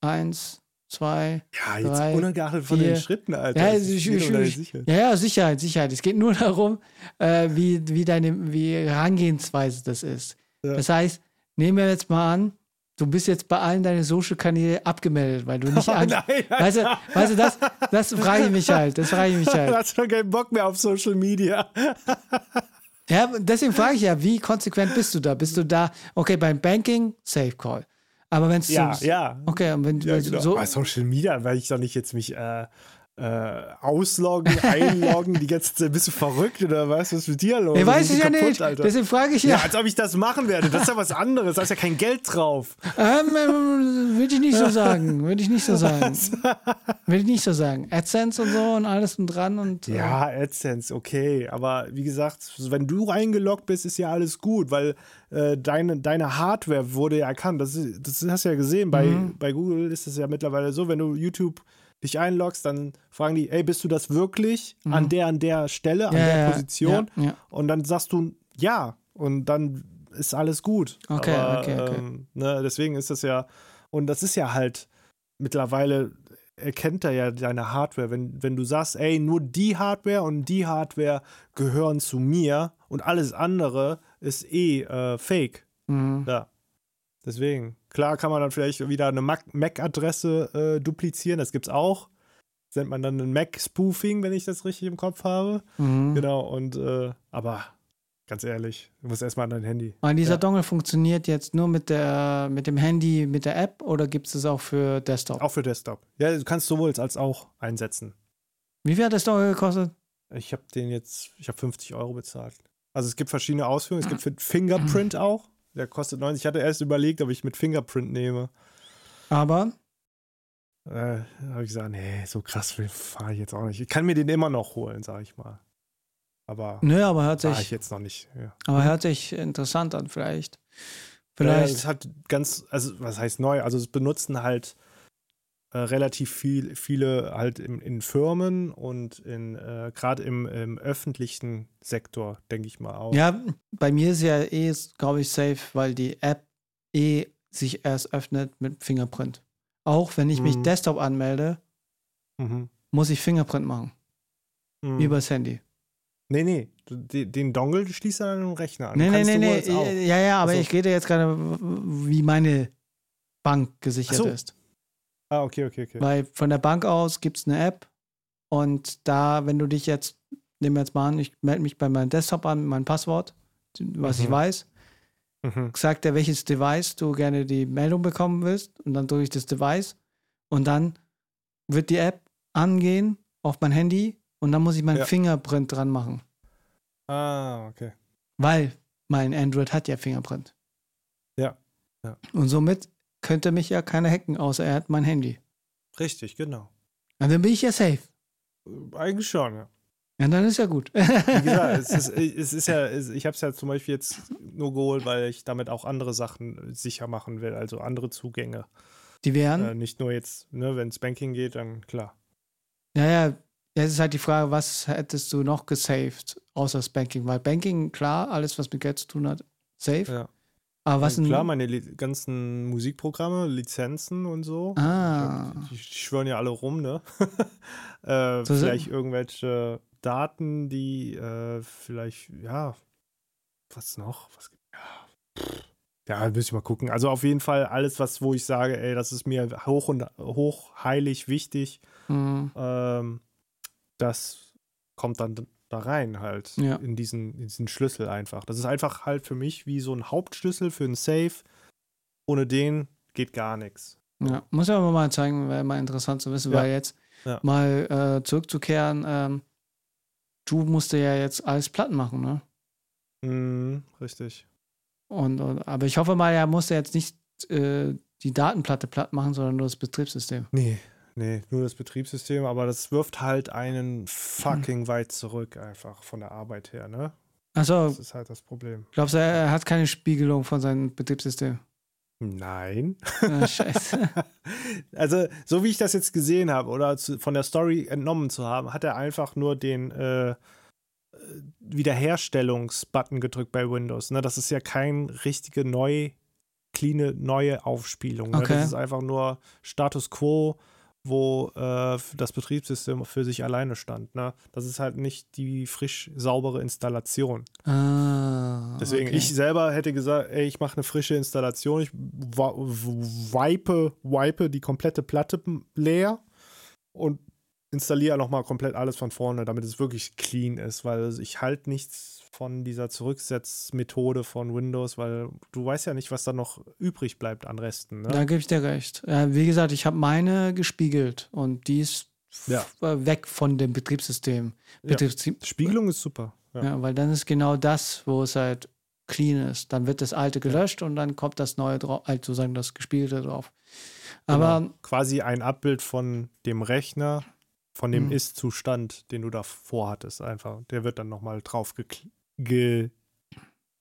eins, zwei, Ja, jetzt Drei, ungeachtet von vier. den Schritten, Alter. Ja, Sicherheit. Ja, ja, Sicherheit, Sicherheit. Es geht nur darum, äh, wie, wie deine wie Herangehensweise das ist. Ja. Das heißt, nehmen wir jetzt mal an, du bist jetzt bei allen deinen Social-Kanäle abgemeldet, weil du nicht Oh, an. nein, Weißt du, weißt du, das, das frage ich mich halt. Das frage ich mich Du halt. hast schon keinen Bock mehr auf Social Media. Ja, deswegen frage ich ja, wie konsequent bist du da? Bist du da, okay, beim Banking, Safe Call. Aber wenn es Ja, so, ja. Okay, und wenn, ja genau. so, Bei Social Media, weil ich doch nicht jetzt mich äh, äh, ausloggen, einloggen, die ganze Zeit. Bist du verrückt oder was? Was ist mit dir los? ich weiß es ja kaputt, nicht. Alter? Deswegen frage ich Ja, ja. als ob ich das machen werde. Das ist ja was anderes. Da ist ja kein Geld drauf. Ähm, ähm, würde ich nicht so sagen. Würde ich nicht so sagen. Würde ich nicht so sagen. AdSense und so und alles und dran und. äh, Ja, AdSense, okay. Aber wie gesagt, wenn du eingeloggt bist, ist ja alles gut, weil äh, deine, deine Hardware wurde ja erkannt. Das, das hast du ja gesehen. Bei, Mhm. bei Google ist es ja mittlerweile so, wenn du YouTube dich einloggst, dann fragen die, ey, bist du das wirklich an der, an der Stelle, an Mhm. Ja, der Position? Ja, ja. Und dann sagst du ja. Und dann ist alles gut. Okay, Aber, okay, okay. Ähm, ne, deswegen ist das ja, und das ist ja halt mittlerweile erkennt er ja deine Hardware. Wenn, wenn du sagst, ey, nur die Hardware und die Hardware gehören zu mir und alles andere ist eh äh, fake. Mhm. Ja. Deswegen. Klar kann man dann vielleicht wieder eine Mac- MAC-Adresse äh, duplizieren, das gibt's auch. Das nennt man dann ein Mac-Spoofing, wenn ich das richtig im Kopf habe. Mhm. Genau, und äh, aber ganz ehrlich, du musst erstmal an dein Handy. Und dieser Ja. Dongle funktioniert jetzt nur mit, der, mit dem Handy, mit der App oder gibt es das auch für Desktop? Auch für Desktop. Ja, du kannst sowohl als auch einsetzen. Wie viel hat das Dongle gekostet? Ich habe den jetzt, ich habe 50 Euro bezahlt. Also es gibt verschiedene Ausführungen. Es gibt für Fingerprint auch. Der kostet 90. Ich hatte erst überlegt, ob ich mit Fingerprint nehme. Aber Äh, habe ich gesagt, nee, so krass fahre ich jetzt auch nicht. Ich kann mir den immer noch holen, sage ich mal. Aber nö, aber hört fahre ich sich, jetzt noch nicht. Ja. aber hört sich interessant an, vielleicht. Vielleicht. Vielleicht. es hat ganz, also was heißt neu? Also es benutzen halt äh, relativ viel, viele halt in, in Firmen und in äh, gerade im, im öffentlichen Sektor, denke ich mal auch. Ja, bei mir ist ja eh, glaube ich, safe, weil die App eh sich erst öffnet mit Fingerprint. Auch wenn ich mich Mhm. Desktop anmelde, Mhm. muss ich Fingerprint machen. Mhm. Übers Handy. Nee, nee. Den, Dongle schließt er an den Rechner an. Nee, nee, Kannst nee, nee. Ja, ja, aber Ach so. ich rede jetzt gerade, wie meine Bank gesichert so. ist. Ah, okay, okay, okay. Weil von der Bank aus gibt es eine App und da, wenn du dich jetzt, nehmen wir jetzt mal an, ich melde mich bei meinem Desktop an mit meinem Passwort, was ich Mhm. weiß, Mhm. sagt er, welches Device du gerne die Meldung bekommen willst und dann drücke ich das Device und dann wird die App angehen auf mein Handy und dann muss ich meinen Ja. Fingerprint dran machen, Ah, okay. weil mein Android hat ja Fingerprint. Ja, ja. Und somit könnte mich ja keiner hacken, außer er hat mein Handy. Richtig, genau. Und dann bin ich ja safe. Eigentlich schon, ja. Ja, dann ist ja gut. Wie gesagt, es ist, es ist ja, ich habe es ja zum Beispiel jetzt nur geholt, weil ich damit auch andere Sachen sicher machen will, also andere Zugänge. Die wären? Äh, nicht nur jetzt, ne, wenn es Banking geht, dann klar. Naja, jetzt ist halt die Frage, was hättest du noch gesaved, außer das Banking? Weil Banking, klar, alles, was mit Geld zu tun hat, safe. Ja. Aber was Ja, denn? klar, meine ganzen Musikprogramme, Lizenzen und so. Ah. Ich Die, die schwören ja alle rum, ne? äh, So vielleicht irgendwelche Daten, die äh, vielleicht, ja, was noch? Was, ja, pff. ja, müssen wir mal gucken. Also auf jeden Fall alles, was, wo ich sage, ey, das ist mir hoch und hoch heilig wichtig, Mhm. ähm, das kommt dann da rein halt Ja. in, diesen, in diesen Schlüssel einfach. Das ist einfach halt für mich wie so ein Hauptschlüssel für einen Safe. Ohne den geht gar nichts. Ja, muss ich aber mal zeigen, wäre mal interessant zu wissen, Ja. weil jetzt Ja. mal äh, zurückzukehren, ähm, du musst ja jetzt alles platt machen, ne? Mhm, richtig. Und, und, aber ich hoffe mal, er musste jetzt nicht äh, die Datenplatte platt machen, sondern nur das Betriebssystem. Nee, nee, nur das Betriebssystem, aber das wirft halt einen fucking weit zurück einfach von der Arbeit her, ne? Achso, Das ist halt das Problem. glaubst du, er hat keine Spiegelung von seinem Betriebssystem? Nein. Ah, scheiße. Also, so wie ich das jetzt gesehen habe oder zu, von der Story entnommen zu haben, hat er einfach nur den äh, äh, Wiederherstellungsbutton gedrückt bei Windows. Ne? Das ist ja kein richtige neu, cleane, neue Aufspielung. Ne? Okay. Das ist einfach nur Status Quo, wo äh, das Betriebssystem für sich alleine stand. Ne? Das ist halt nicht die frisch saubere Installation. ah, Deswegen, okay. ich selber hätte gesagt, ey, ich mache eine frische Installation, ich wipe, wipe die komplette Platte leer und installiere nochmal komplett alles von vorne, damit es wirklich clean ist, weil ich halt nichts von dieser Zurücksetzmethode von Windows, weil du weißt ja nicht, was da noch übrig bleibt an Resten. Ne? Da gebe ich dir recht. Ja, wie gesagt, ich habe meine gespiegelt und die ist Ja. äh, weg von dem Betriebssystem. Ja. Betriebssystem Spiegelung ist super. Ja. Ja, weil dann ist genau das, wo es halt clean ist. Dann wird das alte gelöscht und dann kommt das neue drauf, halt sozusagen das gespiegelte drauf. Aber Genau. quasi ein Abbild von dem Rechner, von dem Mhm. Ist-Zustand, den du davor hattest, einfach. Der wird dann nochmal drauf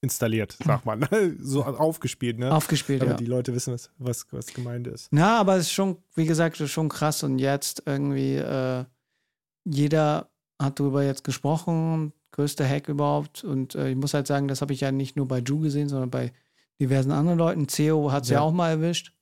installiert, sagt man. so aufgespielt, ne? aufgespielt, Damit ja. die Leute wissen, was, was, was gemeint ist. Ja, aber es ist schon, wie gesagt, schon krass und jetzt irgendwie, äh, jeder hat darüber jetzt gesprochen, größter Hack überhaupt und äh, ich muss halt sagen, das habe ich ja nicht nur bei Ju gesehen, sondern bei diversen anderen Leuten. CEO hat es ja. Ja. auch mal erwischt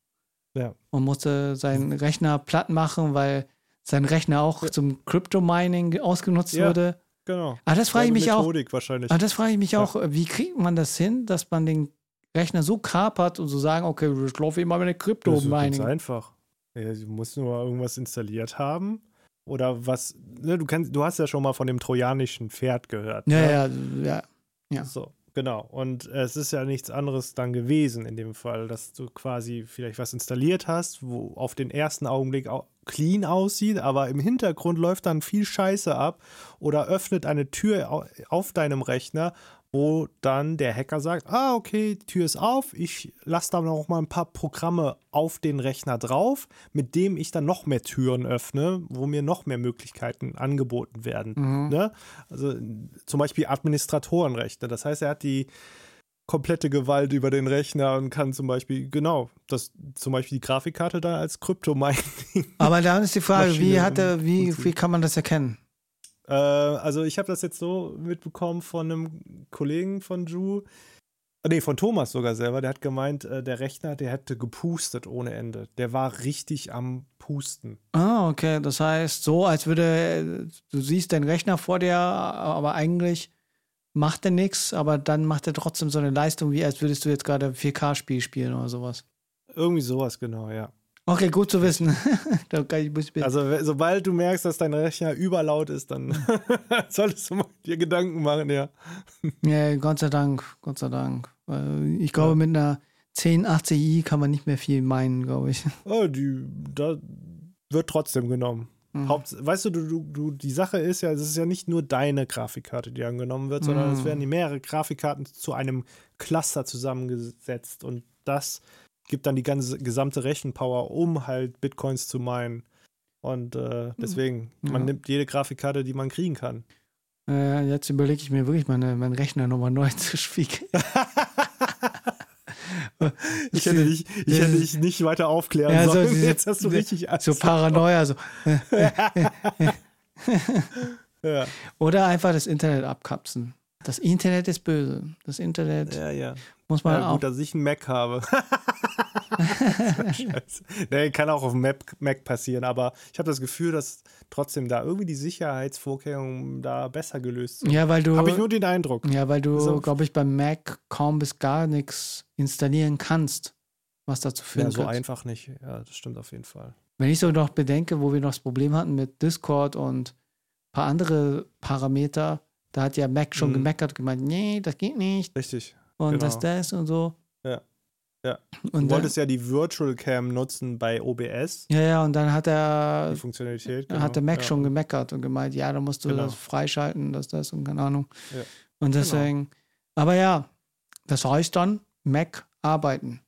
Ja. und musste seinen Rechner platt machen, weil sein Rechner auch Ja. zum Crypto-Mining ausgenutzt Ja. wurde. Genau. Ah, das frage ich mich auch. Methodik wahrscheinlich. Aber das frage ich mich Ja. auch, wie kriegt man das hin, dass man den Rechner so kapert und so sagen, okay, ich laufe immer mit der Das ist ganz Crypto-Mining. einfach. Ja, du musst nur irgendwas installiert haben. Oder was, ne, du kennst, du hast ja schon mal von dem trojanischen Pferd gehört. Ja, ne? ja, ja. Ja. So, genau. Und es ist ja nichts anderes dann gewesen in dem Fall, dass du quasi vielleicht was installiert hast, wo auf den ersten Augenblick au clean aussieht, aber im Hintergrund läuft dann viel Scheiße ab oder öffnet eine Tür au auf deinem Rechner, wo dann der Hacker sagt, ah, okay, die Tür ist auf, ich lasse da noch mal ein paar Programme auf den Rechner drauf, mit dem ich dann noch mehr Türen öffne, wo mir noch mehr Möglichkeiten angeboten werden. Mhm. Ne? Also zum Beispiel Administratorenrechte. Das heißt, er hat die komplette Gewalt über den Rechner und kann zum Beispiel, genau, das zum Beispiel die Grafikkarte dann als Kryptomining. Aber dann ist die Frage, wie Maschine hat er, wie, wie kann man das erkennen? äh, also ich habe das jetzt so mitbekommen von einem Kollegen von Ju. Nee, von Thomas sogar selber. Der hat gemeint, äh, der Rechner, der hätte gepustet ohne Ende. Der war richtig am Pusten. Ah, okay. Das heißt, so, als würde, äh, du siehst den Rechner vor dir, aber eigentlich macht er nichts, aber dann macht er trotzdem so eine Leistung, wie als würdest du jetzt gerade ein 4K-Spiel spielen oder sowas. Irgendwie sowas, genau, ja. Okay, gut zu wissen. Also, sobald du merkst, dass dein Rechner überlaut ist, dann solltest du mal dir Gedanken machen, ja. ja, Gott sei Dank, Gott sei Dank. Ich glaube, Ja. mit einer 1080i kann man nicht mehr viel meinen, glaube ich. Oh, die, da wird trotzdem genommen. Mhm. Haupt, weißt du, du, du, du, die Sache ist ja, es ist ja nicht nur deine Grafikkarte, die angenommen wird, sondern Mhm. es werden die mehrere Grafikkarten zu einem Cluster zusammengesetzt und das gibt dann die ganze gesamte Rechenpower, um halt Bitcoins zu meinen. Und äh, deswegen, Ja. man nimmt jede Grafikkarte, die man kriegen kann. Äh, jetzt überlege ich mir wirklich, meine, meinen Rechner nochmal neu zu spiegeln. Ich hätte dich, ich hätte dich nicht weiter aufklären Ja, so sollen. diese- Jetzt hast du richtig Angst. so Paranoia. So. ja. Oder einfach das Internet abkapseln. Das Internet ist böse. Das Internet ja, ja. Muss man Ja, auch. gut, dass ich einen Mac habe. Nee, kann auch auf dem Mac, Mac passieren, aber ich habe das Gefühl, dass trotzdem da irgendwie die Sicherheitsvorkehrungen da besser gelöst sind. Ja, weil du, Habe ich nur den Eindruck. ja, weil du, glaube ich, beim Mac kaum bis gar nichts installieren kannst, was dazu führen Ja, so wird. einfach nicht. Ja, das stimmt auf jeden Fall. Wenn ich so noch bedenke, wo wir noch das Problem hatten mit Discord und ein paar andere Parameter, da hat ja Mac schon Mhm. gemeckert, gemeint, nee, das geht nicht Richtig. Und Genau. das, das und so. Ja. Ja. Und Du dann, wolltest ja die Virtual Cam nutzen bei OBS, ja, ja, und dann hat er, die Funktionalität. Da hat der Mac ja. schon gemeckert und gemeint, ja, da musst du Genau. das freischalten, das, das und keine Ahnung. Ja. Und deswegen, aber ja, das heißt dann, Mac arbeiten.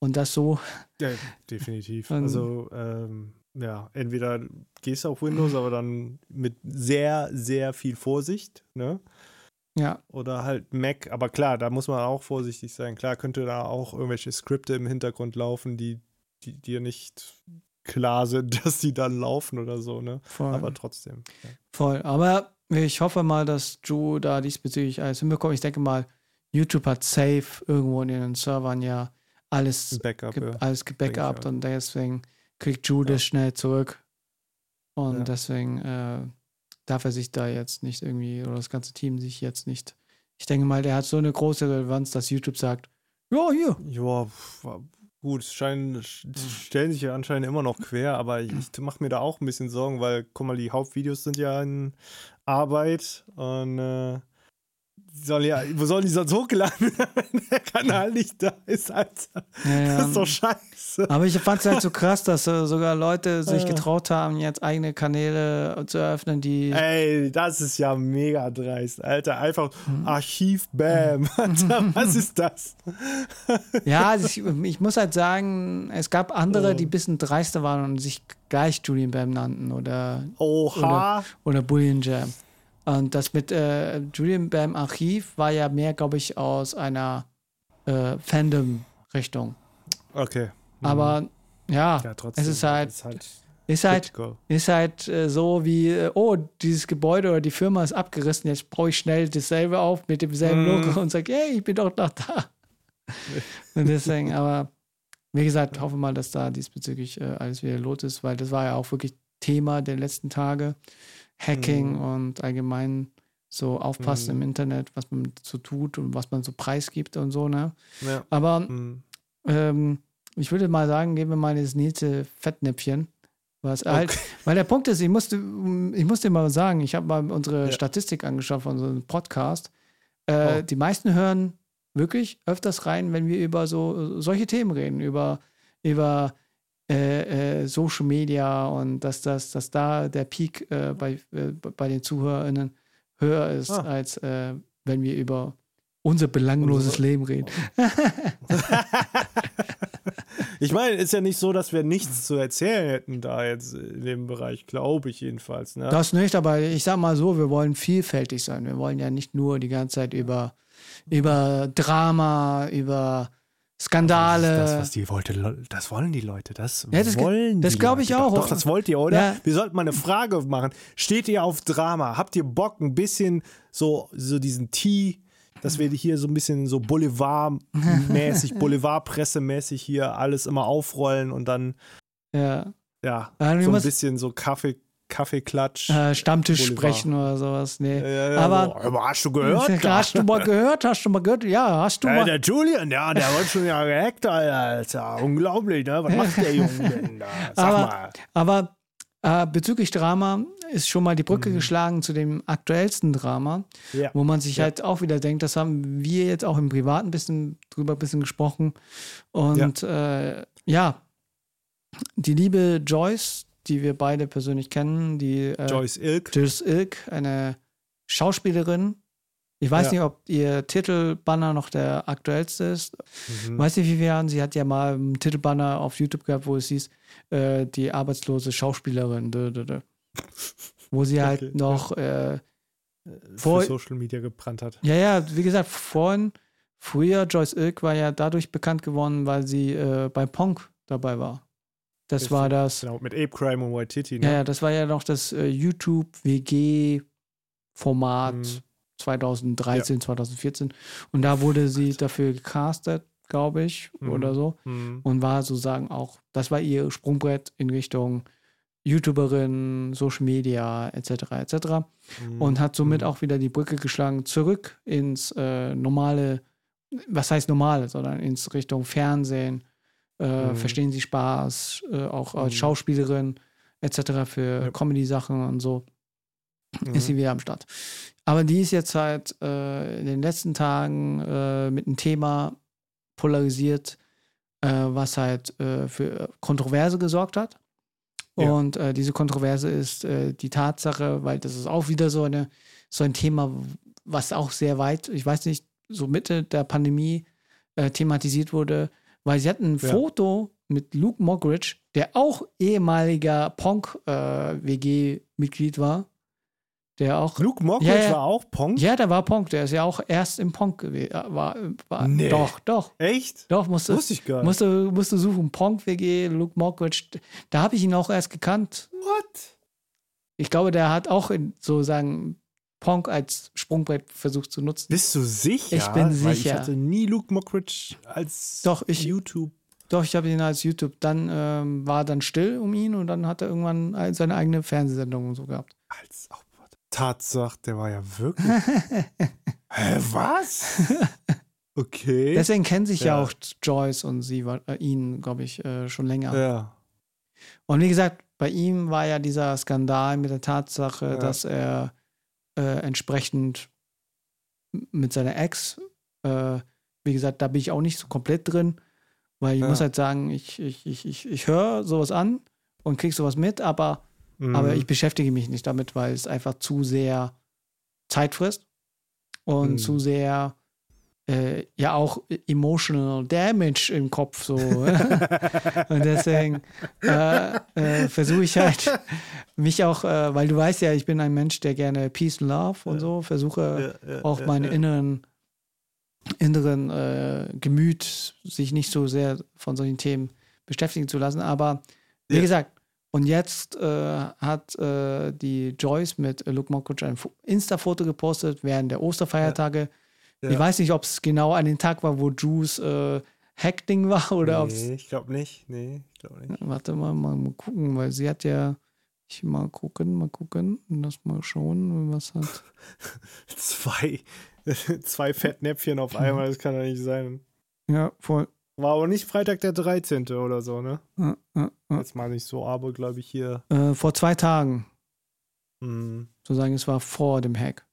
Und das so, Ja, definitiv. Also, ähm, ja, entweder gehst du auf Windows, aber dann mit sehr, sehr viel Vorsicht, ne? Ja, Oder halt Mac, aber klar, da muss man auch vorsichtig sein. Klar könnte da auch irgendwelche Skripte im Hintergrund laufen, die, die dir nicht klar sind, dass die dann laufen oder so, ne? voll. Aber trotzdem. Ja. voll. Aber ich hoffe mal, dass Joe da diesbezüglich alles hinbekommt. Ich denke mal, YouTube hat safe irgendwo in den Servern ja alles, Backup, ge ja. alles gebackupt und deswegen kriegt Joe Ja. das schnell zurück. Und deswegen äh, darf er sich da jetzt nicht irgendwie, oder das ganze Team sich jetzt nicht. Ich denke mal, der hat so eine große Relevanz, dass YouTube sagt, ja, hier. Ja, gut, scheinen, stellen sich ja anscheinend immer noch quer, aber ich, ich mache mir da auch ein bisschen Sorgen, weil, guck mal, die Hauptvideos sind ja in Arbeit und äh, sollen ja, wo sollen die sonst hochladen, wenn der Kanal nicht da ist, Alter? Ja, ja. Das ist doch scheiße. Aber ich fand es halt so krass, dass äh, sogar Leute sich getraut haben, jetzt eigene Kanäle zu eröffnen, die. Ey, das ist ja mega dreist, Alter. Einfach Archiv, bam. Alter, was ist das? Ja, also ich, ich muss halt sagen, es gab andere, die ein bisschen dreister waren und sich gleich Julian Bam nannten oder, Oha. oder Bullion Jam. Und das mit äh, Julian Bam Archiv war ja mehr, glaube ich, aus einer äh, Fandom-Richtung. Okay. Mhm. Aber ja, ja, trotzdem. es ist halt, ist halt ist halt, ist halt äh, so wie, äh, oh, dieses Gebäude oder die Firma ist abgerissen, jetzt brauche ich schnell dasselbe auf mit demselben Mm. Logo und sage, hey, ich bin doch noch da. und deswegen, aber wie gesagt, hoffe mal, dass da diesbezüglich äh, alles wieder los ist, weil das war ja auch wirklich Thema der letzten Tage. Hacking Mm. und allgemein so aufpassen Mm. im Internet, was man so tut und was man so preisgibt und so, ne? Ja. Aber Mhm. ähm, ich würde mal sagen, geben wir mal das nächste Fettnäpfchen. Was halt, weil der Punkt ist, ich musste, ich musste mal sagen, ich habe mal unsere Ja. Statistik angeschaut von so einem Podcast. Äh, Oh. Die meisten hören wirklich öfters rein, wenn wir über so solche Themen reden, über, über äh, äh, Social Media und dass, das, dass da der Peak äh, bei, äh, bei den ZuhörerInnen höher ist, Ah. als äh, wenn wir über unser belangloses Unsere- Leben reden. Ich meine, ist ja nicht so, dass wir nichts zu erzählen hätten da jetzt in dem Bereich, glaube ich jedenfalls. Ne? Das nicht, aber ich sag mal so, wir wollen vielfältig sein. Wir wollen ja nicht nur die ganze Zeit über, über Drama, über Skandale. Das, was die wollte, das wollen die Leute, das, Ja, das- wollen das die glaub ich Leute auch. Doch, doch, das wollt ihr, oder? Ja. Wir sollten mal eine Frage machen. Steht ihr auf Drama? Habt ihr Bock, ein bisschen so, so diesen Tee, dass wir hier so ein bisschen so Boulevard-mäßig, Boulevardpresse-mäßig hier alles immer aufrollen und dann, ja. ja, so ein bisschen so Kaffee, Kaffeeklatsch. Äh, Stammtisch Boulevard. sprechen oder sowas. Nee. Ja, ja, aber aber hast du gehört? hast du mal gehört? Hast du mal gehört? Ja, hast du mal. der Julian, ja, der wird schon ja gehackt, Alter. Unglaublich, ne? Was macht der Junge denn da? Sag Aber- mal. Aber äh, bezüglich Drama ist schon mal die Brücke Mhm. geschlagen zu dem aktuellsten Drama, wo man sich halt auch wieder denkt, das haben wir jetzt auch im Privaten ein bisschen drüber ein bisschen gesprochen. Und. Äh, ja, die liebe Joyce, die wir beide persönlich kennen, die äh, Joyce Ilk. Joyce Ilk, eine Schauspielerin. Ich weiß Ja. nicht, ob ihr Titelbanner noch der aktuellste ist. Mhm. Weiß nicht, wie wir haben. Sie hat ja mal einen Titelbanner auf YouTube gehabt, wo es hieß, äh, die arbeitslose Schauspielerin. Dö, dö, dö. Wo sie halt Okay, noch, äh, Vor- Social Media gebrannt hat. ja, ja, wie gesagt, vorhin früher, Joyce Ilk war ja dadurch bekannt geworden, weil sie äh, bei Punk dabei war. Das Richtig. war das, Genau, mit Ape Crime und White Titty, ne? ja, ja, das war ja noch das äh, YouTube-WG-Format Mhm. 2013, 2014. Und da wurde sie dafür gecastet, glaube ich, Mhm. oder so. Mhm. Und war sozusagen auch, das war ihr Sprungbrett in Richtung YouTuberin, Social Media, etc., etc. Mhm. Und hat somit Mhm. auch wieder die Brücke geschlagen zurück ins äh, normale, was heißt normale, sondern ins Richtung Fernsehen, äh, Mhm. Verstehen Sie Spaß, äh, auch als Mhm. Schauspielerin, etc. für Ja. Comedy-Sachen und so Mhm. ist sie wieder am Start. Aber die ist jetzt halt äh, in den letzten Tagen äh, mit einem Thema polarisiert, äh, was halt äh, für Kontroverse gesorgt hat. Ja. Und diese Kontroverse ist die Tatsache, weil das ist auch wieder so, eine, so ein Thema, was auch sehr weit, ich weiß nicht, so Mitte der Pandemie thematisiert wurde, weil sie hatten ein Ja. Foto mit Luke Mockridge, der auch ehemaliger Ponk-WG-Mitglied war, der auch Luke Mockridge Ja, ja. war auch Pong? ja, der war Ponk, der ist ja auch erst im Ponk gewesen. War, war, Nee. Doch, doch, Echt? doch, musste, Wusste ich gar nicht. musste, musste suchen. Ponk WG, Luke Mockridge, da habe ich ihn auch erst gekannt. What? Ich glaube, der hat auch in, sozusagen Ponk als Sprungbrett versucht zu nutzen. Bist du sicher? Ich bin Weil sicher. Ich hatte nie Luke Mockridge als Doch, ich- YouTube. Doch, ich habe ihn als YouTube. Dann ähm, war dann still um ihn und dann hat er irgendwann ein- seine eigene Fernsehsendung und so gehabt. Als warte. Tatsache, der war ja wirklich. Hä, was? Okay. Deswegen kennen sich ja, Ja. auch Joyce und sie, äh, ihn, glaube ich, äh, schon länger. ja. Und wie gesagt, bei ihm war ja dieser Skandal mit der Tatsache, Ja. dass er äh, entsprechend mit seiner Ex, äh, wie gesagt, da bin ich auch nicht so komplett drin, weil ich Ja. muss halt sagen, ich, ich, ich, ich, ich höre sowas an und krieg sowas mit, aber, aber Mhm. ich beschäftige mich nicht damit, weil es einfach zu sehr Zeit frisst und Mhm. zu sehr äh, ja auch emotional damage im Kopf so. und deswegen äh, äh, versuche ich halt mich auch, äh, weil du weißt ja, ich bin ein Mensch, der gerne Peace and Love und so, versuche Ja, ja, auch ja, meinen ja. inneren inneren äh, Gemüt sich nicht so sehr von solchen Themen beschäftigen zu lassen. Aber wie Ja. gesagt, und jetzt äh, hat die Joyce mit Luke Mockridge ein Fo- Insta-Foto gepostet während der Osterfeiertage. Ja. Ich weiß nicht, ob es genau an den Tag war, wo Juice äh, Hackding war oder ob. Nee, ich glaube nicht. Nee, ich glaube nicht. Warte mal, mal, mal gucken, weil sie hat ja. Ich mal gucken, mal gucken, lass mal schauen, was hat. Zwei, zwei Fettnäpfchen auf einmal, das kann doch nicht sein. Ja, voll. War aber nicht Freitag der 13. oder so, ne? Äh, äh, äh. Jetzt mal nicht so, aber glaube ich hier. Äh, vor zwei Tagen, Hm, sozusagen, es war vor dem Hack.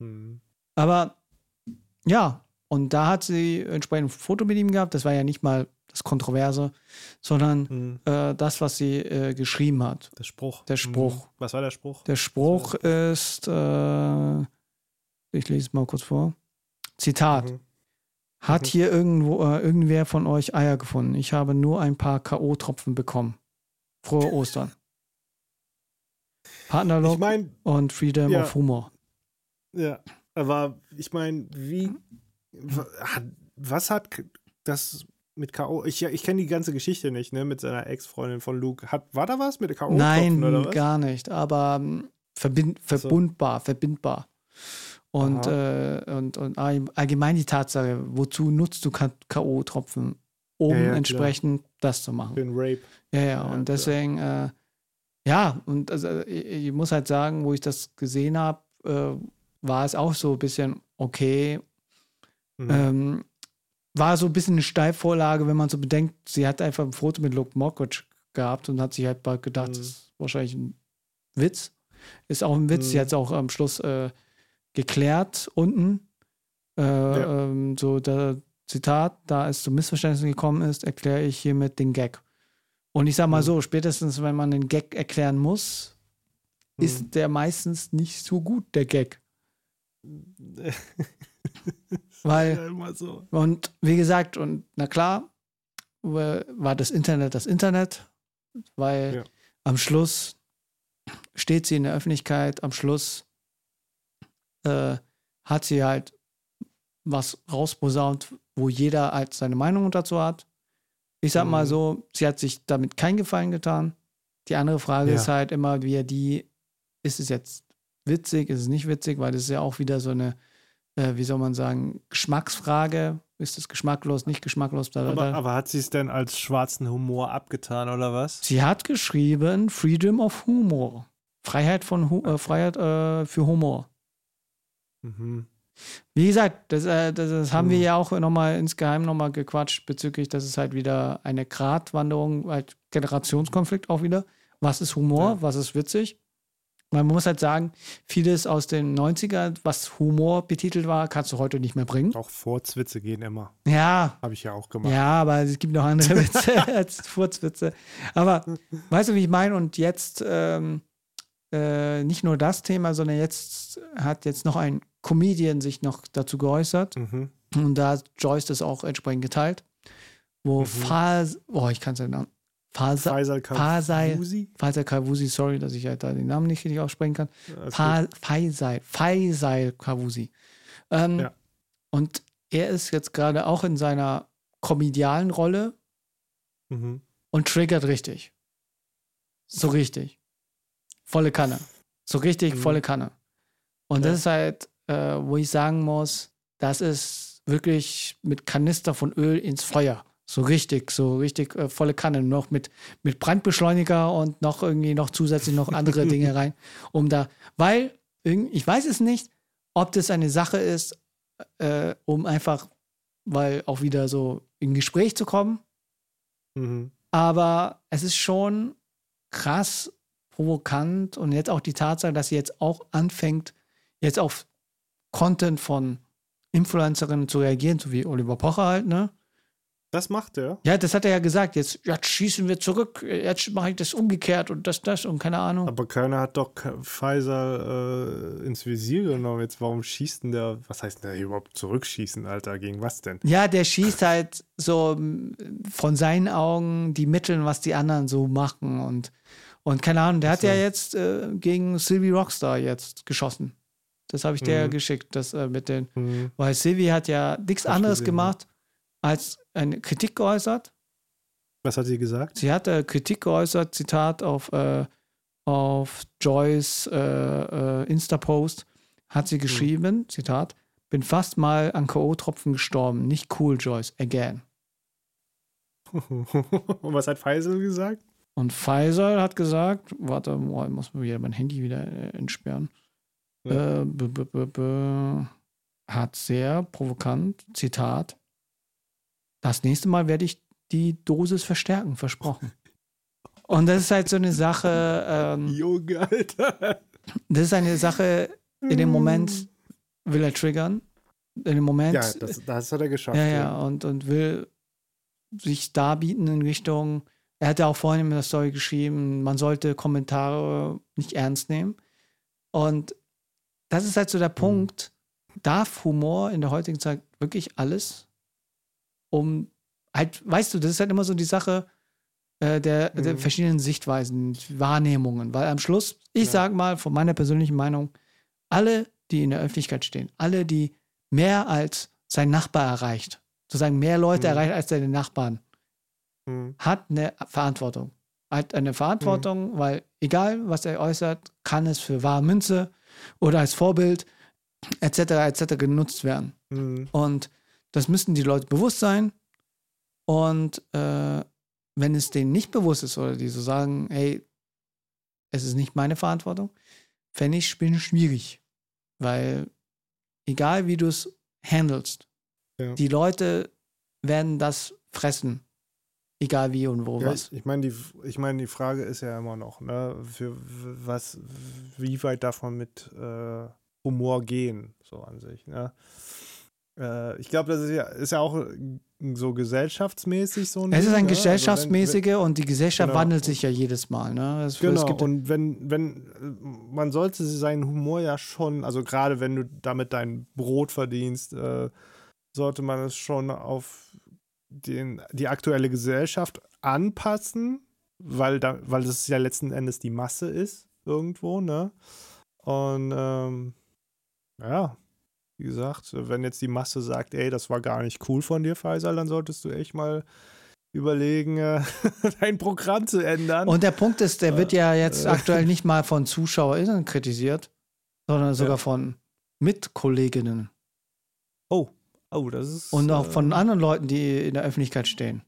hm. Aber ja, und da hat sie entsprechend ein Foto mit ihm gehabt. Das war ja nicht mal das Kontroverse, sondern Hm. äh, das, was sie äh, geschrieben hat. Der Spruch. Der Spruch. Hm. Was war der Spruch? Der Spruch ist, äh, ich lese es mal kurz vor. Zitat. Mhm. Hat Mhm. hier irgendwo äh, irgendwer von euch Eier gefunden? Ich habe nur ein paar K.O.-Tropfen bekommen. Frohe Ostern. Partnerlock Ich meine, und Freedom ja. of Humor. ja, aber ich meine, wie. hat- Was hat das mit K.O. Ich, ich kenne die ganze Geschichte nicht, ne, mit seiner Ex-Freundin von Luke. Hat, war da was mit der K.O.? Nein, oder was? gar nicht. Aber ähm, verbind, so. verbundbar, verbindbar. Und, äh, und, und all- allgemein die Tatsache, wozu nutzt du K.O.-Tropfen, um Ja, ja, klar. entsprechend das zu machen? Den Rape. Ja, ja, Ja, und klar. deswegen, äh, ja, und also, ich, ich muss halt sagen, wo ich das gesehen habe, äh, war es auch so ein bisschen okay. Mhm. Ähm, war so ein bisschen eine Steilvorlage, wenn man so bedenkt, sie hat einfach ein Foto mit Luke Mockridge gehabt und hat sich halt bald gedacht, Mhm. das ist wahrscheinlich ein Witz. Ist auch ein Witz. Sie Mhm. hat es auch am Schluss äh, geklärt unten. Äh, Ja. ähm, so der Zitat, da es zu Missverständnissen gekommen ist, erkläre ich hiermit den Gag. Und ich sag mal Mhm. so, spätestens wenn man den Gag erklären muss, Mhm. ist der meistens nicht so gut, der Gag. Weil ja immer so. und wie gesagt, und na klar, wa- war das Internet das Internet, weil Ja. am Schluss steht sie in der Öffentlichkeit, am Schluss äh, hat sie halt was rausposaunt, wo jeder halt seine Meinung dazu hat. Ich sag mal Mhm. so, sie hat sich damit keinen Gefallen getan. Die andere Frage Ja. ist halt immer wieder die, ist es jetzt witzig, ist es nicht witzig, weil das ist ja auch wieder so eine, äh, wie soll man sagen, Geschmacksfrage. Ist es geschmacklos, nicht geschmacklos? Bla, Aber, bla. aber hat sie es denn als schwarzen Humor abgetan oder was? Sie hat geschrieben Freedom of Humor. Freiheit, von Hu äh, Freiheit äh, für Humor. Mhm. Wie gesagt, das, äh, das, das haben wir Hm. ja auch nochmal insgeheim nochmal gequatscht bezüglich, dass es halt wieder eine Gratwanderung, halt Generationskonflikt auch wieder. Was ist Humor? Ja. Was ist witzig? Man muss halt sagen, vieles aus den 90er, was Humor betitelt war, kannst du heute nicht mehr bringen. Auch Furzwitze gehen immer. Ja, Habe ich ja auch gemacht. ja, aber es gibt noch andere Witze als Furzwitze. Aber weißt du, wie ich meine? Und jetzt ähm, äh, nicht nur das Thema, sondern jetzt hat jetzt noch ein Comedian sich noch dazu geäußert. Mhm. Und da hat Joyce das auch entsprechend geteilt. Wo Mhm. Fas, oh, ich kann es ja Namen. Fasa, Faisal Kavusi? Faisal Kavusi, sorry, dass ich halt da den Namen nicht richtig aussprechen kann. Fa Faisal, Faisal Kavusi. Ähm, Ja. Und er ist jetzt gerade auch in seiner komedialen Rolle. Mhm. und triggert richtig. So richtig. Volle Kanne. So richtig Mhm. volle Kanne. Und Ja. das ist halt, äh, wo ich sagen muss, das ist wirklich mit Kanister von Öl ins Feuer. So richtig, so richtig äh, volle Kanne. Noch mit, mit Brandbeschleuniger und noch irgendwie noch zusätzlich noch andere Dinge rein, um da, weil, irgend- ich weiß es nicht, ob das eine Sache ist, äh, um einfach, weil auch wieder so in Gespräch zu kommen, Mhm. aber es ist schon krass provokant und jetzt auch die Tatsache, dass sie jetzt auch anfängt, jetzt auf Content von Influencerinnen zu reagieren, so wie Oliver Pocher halt, ne? Das macht er. Ja, das hat er ja gesagt. Jetzt, jetzt schießen wir zurück, jetzt mache ich das umgekehrt und das, das und keine Ahnung. Aber keiner hat doch Faisal äh, ins Visier genommen. Jetzt, warum schießt denn der, was heißt denn der überhaupt zurückschießen, Alter? Gegen was denn? Ja, der schießt halt so von seinen Augen die Mittel, was die anderen so machen und, und keine Ahnung, der hat so. ja jetzt äh, gegen Sylvie Rockstar jetzt geschossen. Das habe ich dir Mhm. geschickt, das äh, mit den, Mhm. weil Sylvie hat ja nichts anderes gesehen, gemacht, als eine Kritik geäußert. Was hat sie gesagt? Sie hat äh, Kritik geäußert, Zitat auf, äh, auf Joyce äh, äh, Insta-Post, hat Mhm. sie geschrieben, Zitat, bin fast mal an K.O.-Tropfen gestorben. Nicht cool, Joyce, again. Und was hat Faisal gesagt? Und Faisal hat gesagt, warte, boah, ich muss mir wieder mein Handy wieder äh, entsperren. Ja. Äh, hat sehr provokant, Zitat, das nächste Mal werde ich die Dosis verstärken, versprochen. Und das ist halt so eine Sache, ähm, Junge, Alter. das ist eine Sache, in dem Moment will er triggern. In dem Moment, Ja, das, das hat er geschafft. ja, ja, und, und will sich darbieten in Richtung, er hat ja auch vorhin in der Story geschrieben, man sollte Kommentare nicht ernst nehmen. Und das ist halt so der Punkt, darf Humor in der heutigen Zeit wirklich alles, um halt, weißt du, das ist halt immer so die Sache äh, der, der Mhm. verschiedenen Sichtweisen, Wahrnehmungen, weil am Schluss, ich Ja. sag mal von meiner persönlichen Meinung, alle, die in der Öffentlichkeit stehen, alle, die mehr als sein Nachbar erreicht, sozusagen mehr Leute Mhm. erreicht als seine Nachbarn, Mhm. hat eine Verantwortung. Hat eine Verantwortung, weil egal, was er äußert, kann es für wahre Münze oder als Vorbild etc. etc. genutzt werden. Mhm. Und das müssen die Leute bewusst sein. Und äh, wenn es denen nicht bewusst ist oder die so sagen, hey, es ist nicht meine Verantwortung, fände ich bin schwierig. Weil egal wie du es handelst, Ja. die Leute werden das fressen. Egal wie und wo Ja, was. ich, meine, die, ich mein, die Frage ist ja immer noch, ne, für was, wie weit darf man mit äh, Humor gehen, so an sich, ne? Äh, ich glaube, das ist ja, ist ja auch so gesellschaftsmäßig so ein Es ist ein ne? Also wenn- gesellschaftsmäßige und die Gesellschaft Genau. wandelt sich ja jedes Mal. Ne? Es, es Genau, gibt, und wenn, wenn, äh, man sollte seinen Humor ja schon, also gerade wenn du damit dein Brot verdienst, äh, sollte man es schon auf den, die aktuelle Gesellschaft anpassen, weil, da, weil das ja letzten Endes die Masse ist, irgendwo, ne? Und ähm, ja, Wie gesagt, wenn jetzt die Masse sagt, ey, das war gar nicht cool von dir, Faisal, dann solltest du echt mal überlegen, äh, dein Programm zu ändern. Und der Punkt ist, der wird ja jetzt aktuell nicht mal von ZuschauerInnen kritisiert, sondern sogar Ja. von Mitkolleginnen oh, oh, das ist. und auch äh, von anderen Leuten, die in der Öffentlichkeit stehen.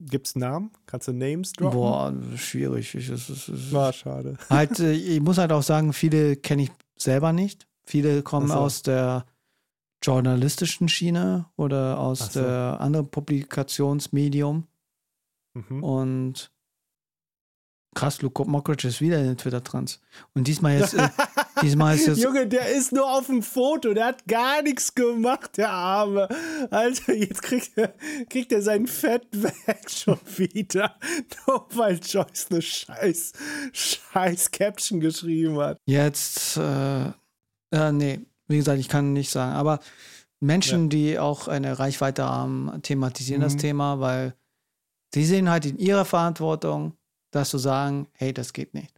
Gibt's Namen? Kannst du Names droppen? Boah, schwierig. Ich, es, es, es, War schade. halt, äh, ich muss halt auch sagen, viele kenne ich selber nicht. Viele kommen so. aus der journalistischen Schiene oder aus so. der anderen Publikationsmedium. Mhm. Und krass, Luke Mockridge ist wieder in den Twitter-Trans. Und diesmal jetzt, äh, diesmal ist jetzt, Junge, der ist nur auf dem Foto, der hat gar nichts gemacht, der Arme. Alter, jetzt kriegt er, kriegt er sein Fett weg schon wieder. Nur weil Joyce eine scheiß, scheiß Caption geschrieben hat. jetzt, äh, äh, nee, wie gesagt, ich kann nicht sagen. Aber Menschen, die auch eine Reichweite haben, thematisieren das Mhm. Thema, weil sie sehen halt in ihrer Verantwortung, das zu sagen, hey, das geht nicht.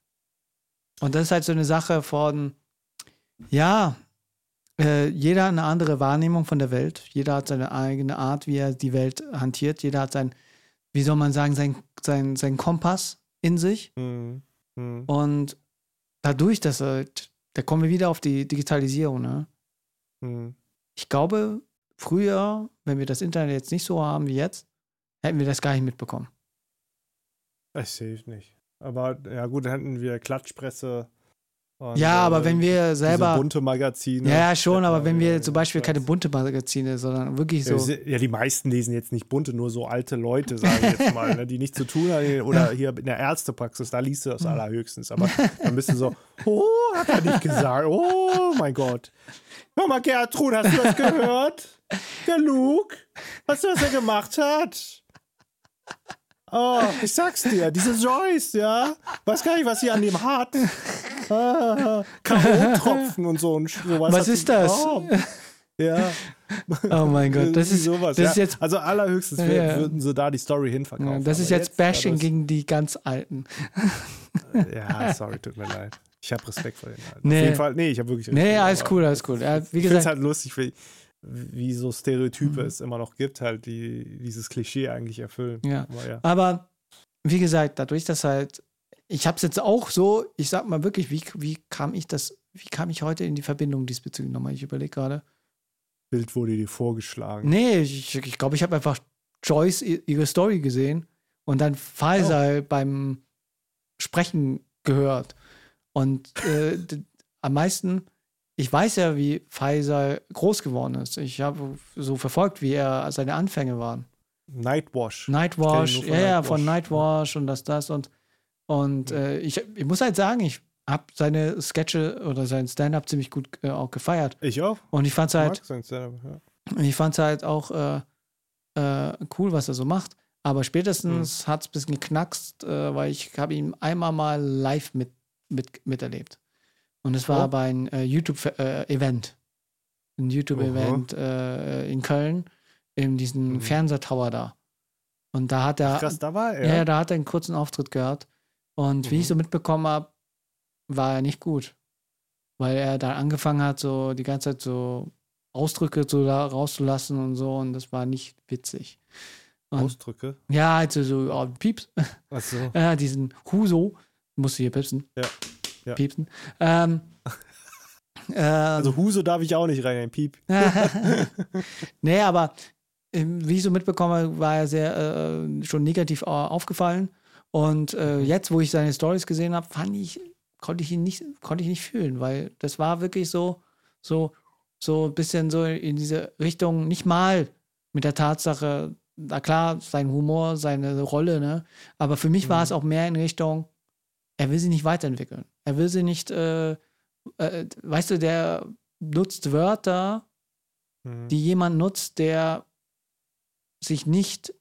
Und das ist halt so eine Sache von, ja, äh, jeder hat eine andere Wahrnehmung von der Welt. Jeder hat seine eigene Art, wie er die Welt hantiert. Jeder hat sein, wie soll man sagen, sein, sein, sein Kompass in sich. Mhm. Mhm. Und dadurch, dass halt, da kommen wir wieder auf die Digitalisierung, ne? Mhm. Ich glaube, früher, wenn wir das Internet jetzt nicht so haben wie jetzt, hätten wir das gar nicht mitbekommen. Es nicht. Aber ja gut, dann hätten wir Klatschpresse. Und, ja, äh, aber wenn wir selber. bunte Magazine. Ja, ja, schon, aber wenn wir zum Beispiel keine bunte Magazine, sondern wirklich Ja, so. Ja, die meisten lesen jetzt nicht bunte, nur so alte Leute, sage ich jetzt mal, ne, die nichts zu tun haben. Oder hier in der Ärztepraxis, da liest du das allerhöchstens. Aber dann bist du so, oh, hat er nicht gesagt. Oh mein Gott. Hör mal, Gertrud, hast du das gehört? Der Luke, weißt du, was er gemacht hat? Oh, ich sag's dir, diese Joyce, ja, weiß gar nicht, was sie an dem hat. Ah, K.O.-Tropfen und so und sowas. Was ist das? Oh, ja. Oh mein Gott, das ist, sowas. das ja. ist jetzt. also allerhöchstens Ja, wür- ja. würden sie da die Story hinverkaufen. Ja, das ist Aber jetzt Bashing gegen die ganz Alten. Ja, sorry, tut mir leid. Ich habe Respekt vor den Alten. Nee. Auf jeden Fall, nee, ich habe wirklich Nee, Respekt, alles aber cool, alles cool. Ja, wie Ich finde es gesagt, halt lustig, wie, wie so Stereotype Mhm. es immer noch gibt, halt, die dieses Klischee eigentlich erfüllen. Ja. Aber ja. aber wie gesagt, dadurch, dass halt, ich habe es jetzt auch so, ich sag mal wirklich, wie, wie kam ich das, wie kam ich heute in die Verbindung diesbezüglich nochmal? Ich überlege gerade. Bild wurde dir vorgeschlagen. Nee, ich glaube, ich, glaub, ich habe einfach Joyce ihre Story gesehen und dann Faisal beim Sprechen gehört. Und äh, am meisten, ich weiß ja, wie Faisal groß geworden ist. Ich habe so verfolgt, wie er seine Anfänge waren. Nightwash. Nightwash, ja, ja, von Nightwash. Und das, das und und äh, ich, ich muss halt sagen, ich habe seine Sketche oder sein Stand-up ziemlich gut äh, auch gefeiert. Ich auch. Und ich fand's halt, ja. ich fand's halt auch äh, äh, cool, was er so macht. Aber spätestens hat's ein bisschen geknackst, äh, weil ich habe ihn einmal mal live mit, mit, miterlebt. Und es war Oh. bei einem äh, YouTube-Event. ein YouTube-Event äh, in Köln, in diesem Mhm. Fernsehtower da. Und da hat er, Krass, da war ja. er. da hat er einen kurzen Auftritt gehabt. Und wie Mhm. ich so mitbekommen habe, war er nicht gut. Weil er da angefangen hat, so die ganze Zeit so Ausdrücke so da rauszulassen und so. Und das war nicht witzig. Und, Ausdrücke. ja, also so oh, Pieps. Achso. Ja, diesen Huso. Musste hier piepsen. Ja. Ja. Piepsen. Ähm, ähm, Also Huso darf ich auch nicht rein, ein Piep. nee, aber ähm, wie ich so mitbekomme, war er sehr äh, schon negativ äh, aufgefallen. Und äh, jetzt, wo ich seine Stories gesehen habe, fand ich, konnte ich ihn nicht, konnte ich nicht fühlen, weil das war wirklich so, so, so ein bisschen so in diese Richtung, nicht mal mit der Tatsache, na klar, sein Humor, seine Rolle, ne? Aber für mich war Mhm. es auch mehr in Richtung, er will sie nicht weiterentwickeln. Er will sie nicht, äh, äh, weißt du, der nutzt Wörter, Mhm. die jemand nutzt, der sich nicht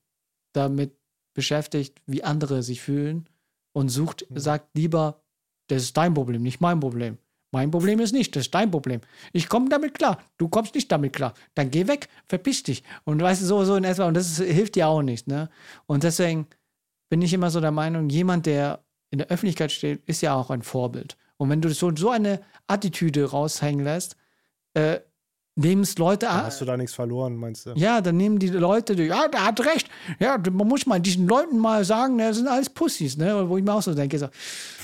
damit beschäftigt, wie andere sich fühlen und sucht, Mhm. sagt lieber, das ist dein Problem, nicht mein Problem. Mein Problem ist nicht, das ist dein Problem. Ich komme damit klar, du kommst nicht damit klar. Dann geh weg, verpiss dich. Und weißt du, so, so in etwa, und das ist, hilft dir auch nicht, ne? Und deswegen bin ich immer so der Meinung, jemand, der in der Öffentlichkeit steht, ist ja auch ein Vorbild. Und wenn du so, so eine Attitüde raushängen lässt, äh, nehmen es Leute an. hast du da nichts verloren, meinst du? Ja, dann nehmen die Leute, die, ja, der hat recht. Ja, man muss mal diesen Leuten mal sagen, das sind alles Pussys, ne? Wo ich mir auch so denke, so,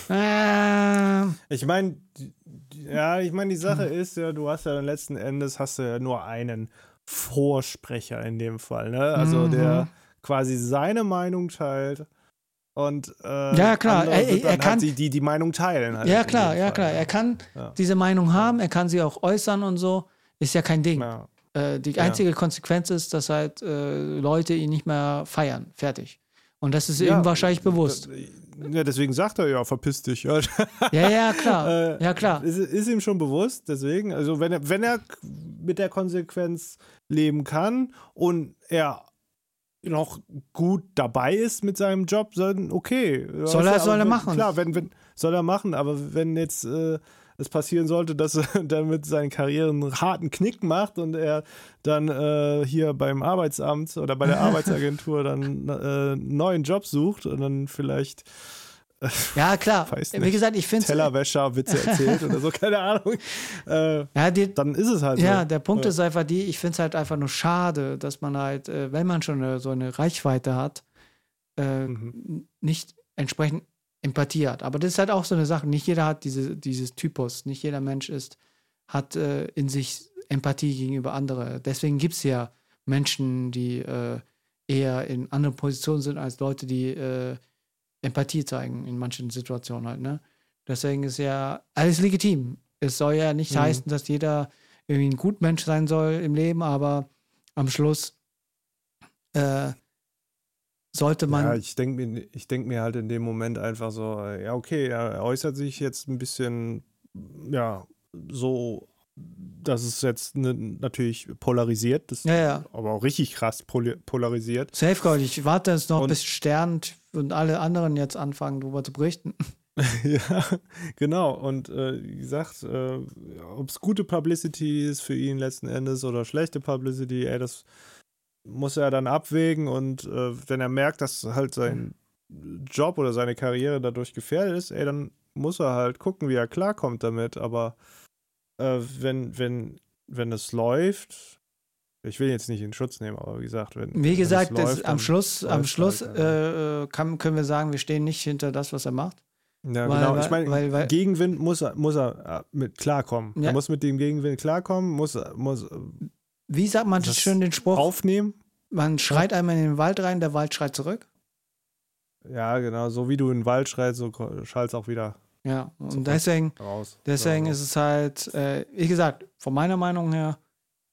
äh, Ich meine, ja, ich meine, die Sache ist ja, du hast ja dann letzten Endes hast du ja nur einen Vorsprecher in dem Fall, ne? Also Mhm. der quasi seine Meinung teilt und äh, Ja, klar, andere er- er dann kann- halt die, die die Meinung teilen. Halt ja klar, ja klar. Er kann Ja. diese Meinung haben, er kann sie auch äußern und so. Ist ja kein Ding. Ja. Äh, die Ja. einzige Konsequenz ist, dass halt äh, Leute ihn nicht mehr feiern. Fertig. Und das ist Ja, ihm wahrscheinlich bewusst. Ja, deswegen sagt er ja, verpiss dich. Ja, Ja, ja, klar. Äh, ja, klar. Ist, ist ihm schon bewusst, deswegen, also wenn er, wenn er mit der Konsequenz leben kann und er noch gut dabei ist mit seinem Job, dann okay. Soll er- soll er machen. Klar, wenn, wenn, soll er machen, aber wenn jetzt äh, es passieren sollte, dass er damit seine Karriere einen harten Knick macht und er dann äh, hier beim Arbeitsamt oder bei der Arbeitsagentur dann äh, einen neuen Job sucht und dann vielleicht Ja, klar. Wie gesagt, ich finde Tellerwäscher-Witze erzählt oder so, keine Ahnung. Äh, Ja, die, dann ist es halt ja, so. der Punkt ist einfach die, ich finde es halt einfach nur schade, dass man halt, äh, wenn man schon eine, so eine Reichweite hat, äh, Mhm. nicht entsprechend Empathie hat. Aber das ist halt auch so eine Sache. Nicht jeder hat diese, dieses Typus. Nicht jeder Mensch ist, hat äh, in sich Empathie gegenüber anderen. Deswegen gibt es ja Menschen, die äh, eher in anderen Positionen sind als Leute, die äh, Empathie zeigen in manchen Situationen halt. Ne? Deswegen ist ja alles legitim. Es soll ja nicht Mhm. heißen, dass jeder irgendwie ein Gutmensch sein soll im Leben, aber am Schluss äh, sollte man. Ja, ich denke mir, ich denk mir halt in dem Moment einfach so, äh, ja, okay, er er äußert sich jetzt ein bisschen, ja, so, dass es jetzt ne, natürlich polarisiert, das Ja, ja. aber auch richtig krass poli- polarisiert. Safeguard, ich warte jetzt noch, Und- bis Stern und alle anderen jetzt anfangen, darüber zu berichten. ja, genau. Und äh, wie gesagt, äh, ob es gute Publicity ist für ihn letzten Endes oder schlechte Publicity, ey, das muss er dann abwägen. Und äh, wenn er merkt, dass halt sein Job oder seine Karriere dadurch gefährdet ist, ey, dann muss er halt gucken, wie er klarkommt damit. Aber äh, wenn, wenn, wenn es läuft, ich will jetzt nicht in Schutz nehmen, aber wie gesagt, wenn. wenn Wie es gesagt, das, läuft, am Schluss, am läuft's Schluss halt, äh, äh, kann, können wir sagen, wir stehen nicht hinter das, was er macht. Ja, Weil- genau. ich meine, Gegenwind muss er, muss er äh, mit klarkommen. Ja. Er muss mit dem Gegenwind klarkommen, muss, muss Wie sagt man Das schön den Spruch? aufnehmen. Man schreit einmal in den Wald rein, der Wald schreit zurück. Ja, genau. So wie du in den Wald schreist, so schallst auch wieder Ja, und deswegen, raus. deswegen so. ist es halt, äh, wie gesagt, von meiner Meinung her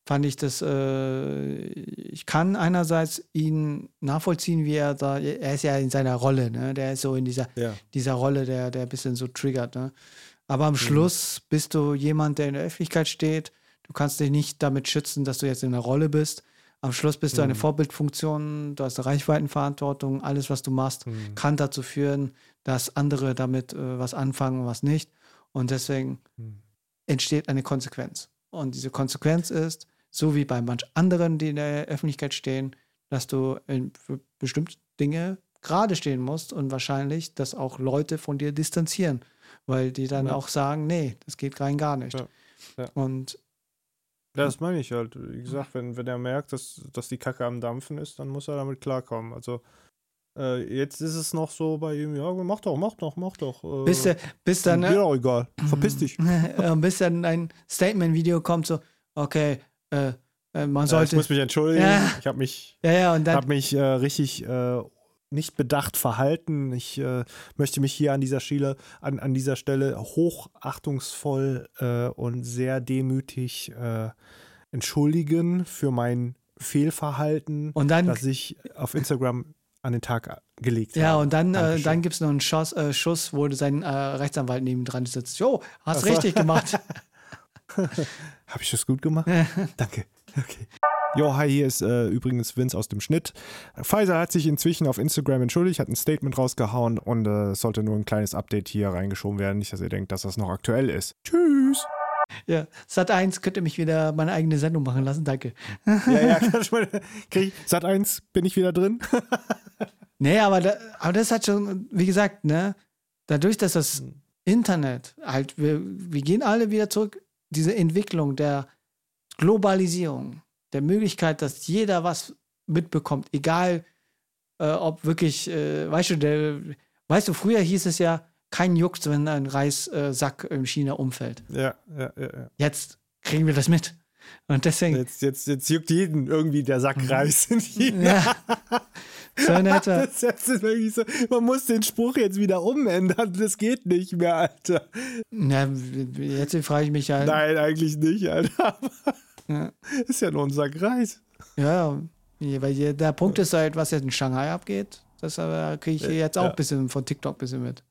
fand ich das, äh, ich kann einerseits ihn nachvollziehen, wie er da, er ist ja in seiner Rolle, ne? Der ist so in dieser, Ja. dieser Rolle, der, der ein bisschen so triggert, ne? Aber am Mhm. Schluss bist du jemand, der in der Öffentlichkeit steht. Du kannst dich nicht damit schützen, dass du jetzt in der Rolle bist. Am Schluss bist du eine Mhm. Vorbildfunktion, du hast eine Reichweitenverantwortung, alles, was du machst, Hm. kann dazu führen, dass andere damit äh, was anfangen und was nicht. Und deswegen Hm. entsteht eine Konsequenz. Und diese Konsequenz ist, so wie bei manch anderen, die in der Öffentlichkeit stehen, dass du in, für bestimmte Dinge gerade stehen musst und wahrscheinlich, dass auch Leute von dir distanzieren, weil die dann Ja. auch sagen, nee, das geht rein gar nicht. Ja. Ja. Und das meine ich halt. Wie gesagt, wenn, wenn er merkt, dass, dass die Kacke am Dampfen ist, dann muss er damit klarkommen. Also äh, jetzt ist es noch so bei ihm, ja, mach doch, mach doch, mach doch. Äh, bis, der, bis dann, Mir ne, doch egal. Verpiss dich. äh, bis dann ein Statement-Video kommt, so, okay, äh, äh, man Ja, ich sollte. muss mich entschuldigen. Ja. Ich habe mich ja, ja, und dann. habe mich äh, richtig äh, nicht bedacht verhalten. Ich äh, möchte mich hier an dieser Stelle, an, an dieser Stelle hochachtungsvoll äh, und sehr demütig äh, entschuldigen für mein Fehlverhalten, Und dann, das ich auf Instagram an den Tag gelegt ja, habe. und dann, äh, dann gibt es noch einen Schuss, äh, Schuss, wo sein äh, Rechtsanwalt neben dran sitzt. Jo, hast Ach so. richtig gemacht. Habe ich das gut gemacht? Danke. Okay. Jo, hi, hier ist äh, übrigens Vince aus dem Schnitt. Pfizer hat sich inzwischen auf Instagram entschuldigt, hat ein Statement rausgehauen und äh, es sollte nur ein kleines Update hier reingeschoben werden. Nicht, dass ihr denkt, dass das noch aktuell ist. Tschüss. Ja, Sat 1 könnte mich wieder meine eigene Sendung machen lassen, danke. Ja, ja, kann krieg Sat 1, bin ich wieder drin? Nee, aber, da, aber das hat schon, wie gesagt, ne, dadurch, dass das Hm. Internet halt, wir, wir gehen alle wieder zurück, diese Entwicklung der Globalisierung, der Möglichkeit, dass jeder was mitbekommt, egal äh, ob wirklich, äh, weißt du, der, weißt du, früher hieß es ja, kein Jucks, wenn ein Reissack in China umfällt. Ja, ja, ja. ja. Jetzt kriegen wir das mit. Und deswegen. Jetzt, jetzt, jetzt juckt jeden irgendwie der Sack Reis in China. Ja. So in etwa. Das ist wirklich so, man muss den Spruch jetzt wieder umändern. Das geht nicht mehr, Alter. Ja, jetzt frage ich mich halt. Nein, eigentlich nicht, Alter. Ja. ist ja nur ein Sack Reis. Ja, ja, weil der Punkt ist halt, was jetzt in Shanghai abgeht. Das äh, kriege ich jetzt auch Ja. ein bisschen von TikTok ein bisschen mit.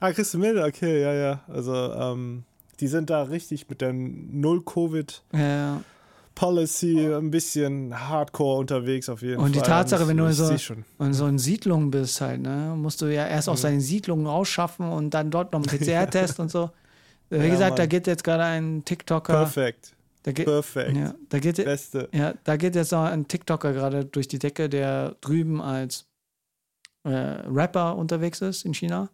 Ah, kriegst du mit? Okay, ja, ja. Also, ähm, die sind da richtig mit der Null-Covid-Policy Ja. ein bisschen hardcore unterwegs auf jeden Fall. Und die Tatsache, wenn du ich so-. Und so in Siedlungen bist halt, ne, musst du ja erst Mhm. aus deinen Siedlungen rausschaffen und dann dort noch einen PCR-Test und so. Wie Ja, gesagt, da Mann. geht jetzt gerade ein TikToker. Perfekt. Da geht, Perfekt. ja, da geht, Beste. ja, da geht jetzt noch ein TikToker gerade durch die Decke, der drüben als äh, Rapper unterwegs ist in China.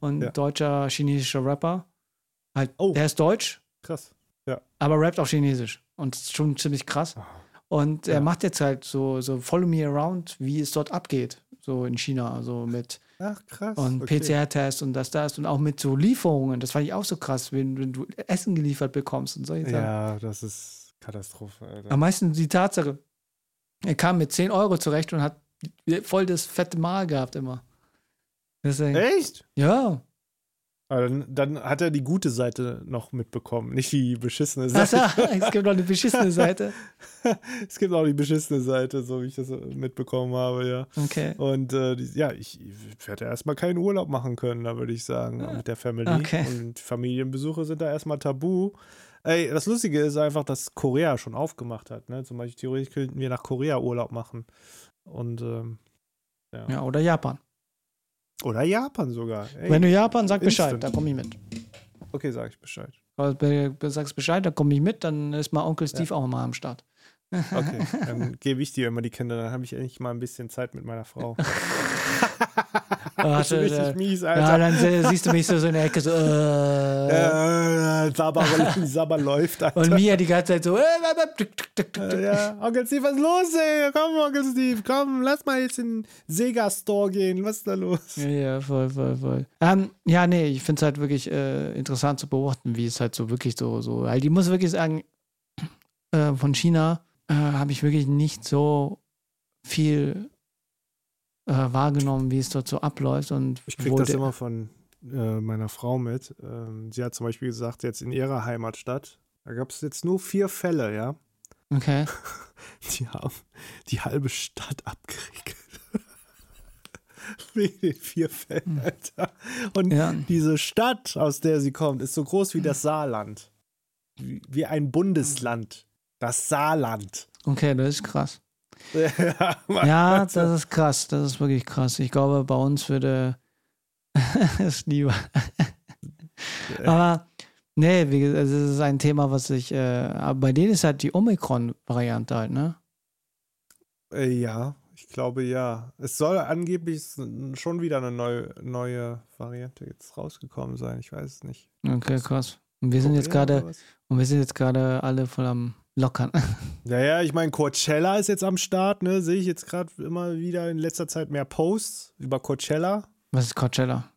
Ja, Und ja. deutscher, chinesischer Rapper. Halt, Oh. Der ist deutsch, Krass. aber rappt auf Chinesisch. Und ist schon ziemlich krass. Und er Ja. macht jetzt halt so, so Follow Me Around, wie es dort abgeht. So in China. Also mit Ach, krass. und okay. PCR-Test und das, das und auch mit so Lieferungen. Das fand ich auch so krass, wenn, wenn du Essen geliefert bekommst und solche Sachen. Ja, das ist Katastrophe, Alter. Am meisten die Tatsache, er kam mit 10 Euro zurecht und hat voll das fette Mahl gehabt immer. Deswegen, Echt? ja. Aber dann, dann hat er die gute Seite noch mitbekommen, nicht die beschissene Seite. es gibt noch eine beschissene Seite. es gibt auch die beschissene Seite, so wie ich das mitbekommen habe, ja. Okay. Und äh, die, ja, ich, ich werde erstmal keinen Urlaub machen können, da würde ich sagen, mit der Family. Okay. Und Familienbesuche sind da erstmal tabu. Ey, das Lustige ist einfach, dass Korea schon aufgemacht hat. Ne? Zum Beispiel theoretisch könnten wir nach Korea Urlaub machen. Und ähm, ja. Ja, oder Japan. Oder Japan sogar. Ey, Wenn du Japan, sag Bescheid, instant. da komme ich mit. okay, sag ich Bescheid. Be- be- sagst Bescheid, da komme ich mit, dann ist mal Onkel Steve auch mal am Start. Okay, dann gebe ich dir immer die Kinder, dann habe ich endlich mal ein bisschen Zeit mit meiner Frau. das ist richtig äh, mies, ja, Alter. dann se- siehst du mich so, so in der Ecke so, äh, Äh, Sabber, Sabber läuft, Alter. und Mia die ganze Zeit so, äh, äh, äh, Äh. Ja, Onkel Steve, was ist los, ey? Komm, Onkel Steve, komm, lass mal jetzt in den Sega-Store gehen. Was ist da los? Ja, ja, voll, voll, voll. Ähm, ja, nee, ich finde es halt wirklich äh, interessant zu beobachten, wie es halt so wirklich so, so, halt, ich muss wirklich sagen, äh, von China äh, habe ich wirklich nicht so viel äh, wahrgenommen, wie es dort so abläuft und Ich krieg wo das immer von äh, meiner Frau mit. Ähm, sie hat zum Beispiel gesagt, jetzt in ihrer Heimatstadt, da gab es jetzt nur vier Fälle, ja. Okay. Die haben die halbe Stadt abgeriegelt. Wegen den vier Fällen, Alter. Und Hm. Ja. diese Stadt, aus der sie kommt, ist so groß wie das Saarland. Wie, wie ein Bundesland. Das Saarland. Okay, das ist krass. Ja, das ist krass. Das ist wirklich krass. Ich glaube, bei uns würde es lieber. Aber nee, wie gesagt, es ist ein Thema, was ich. Äh, aber bei denen ist halt die Omikron-Variante halt, ne? Äh, ja, ich glaube ja. Es soll angeblich schon wieder eine neue, neue Variante jetzt rausgekommen sein. Ich weiß es nicht. Okay, krass. Und wir sind jetzt gerade, und wir sind jetzt gerade alle voll am Lockern. Naja, ich meine, Coachella ist jetzt am Start, ne? Sehe ich jetzt gerade immer wieder in letzter Zeit mehr Posts über Coachella. Was ist Coachella?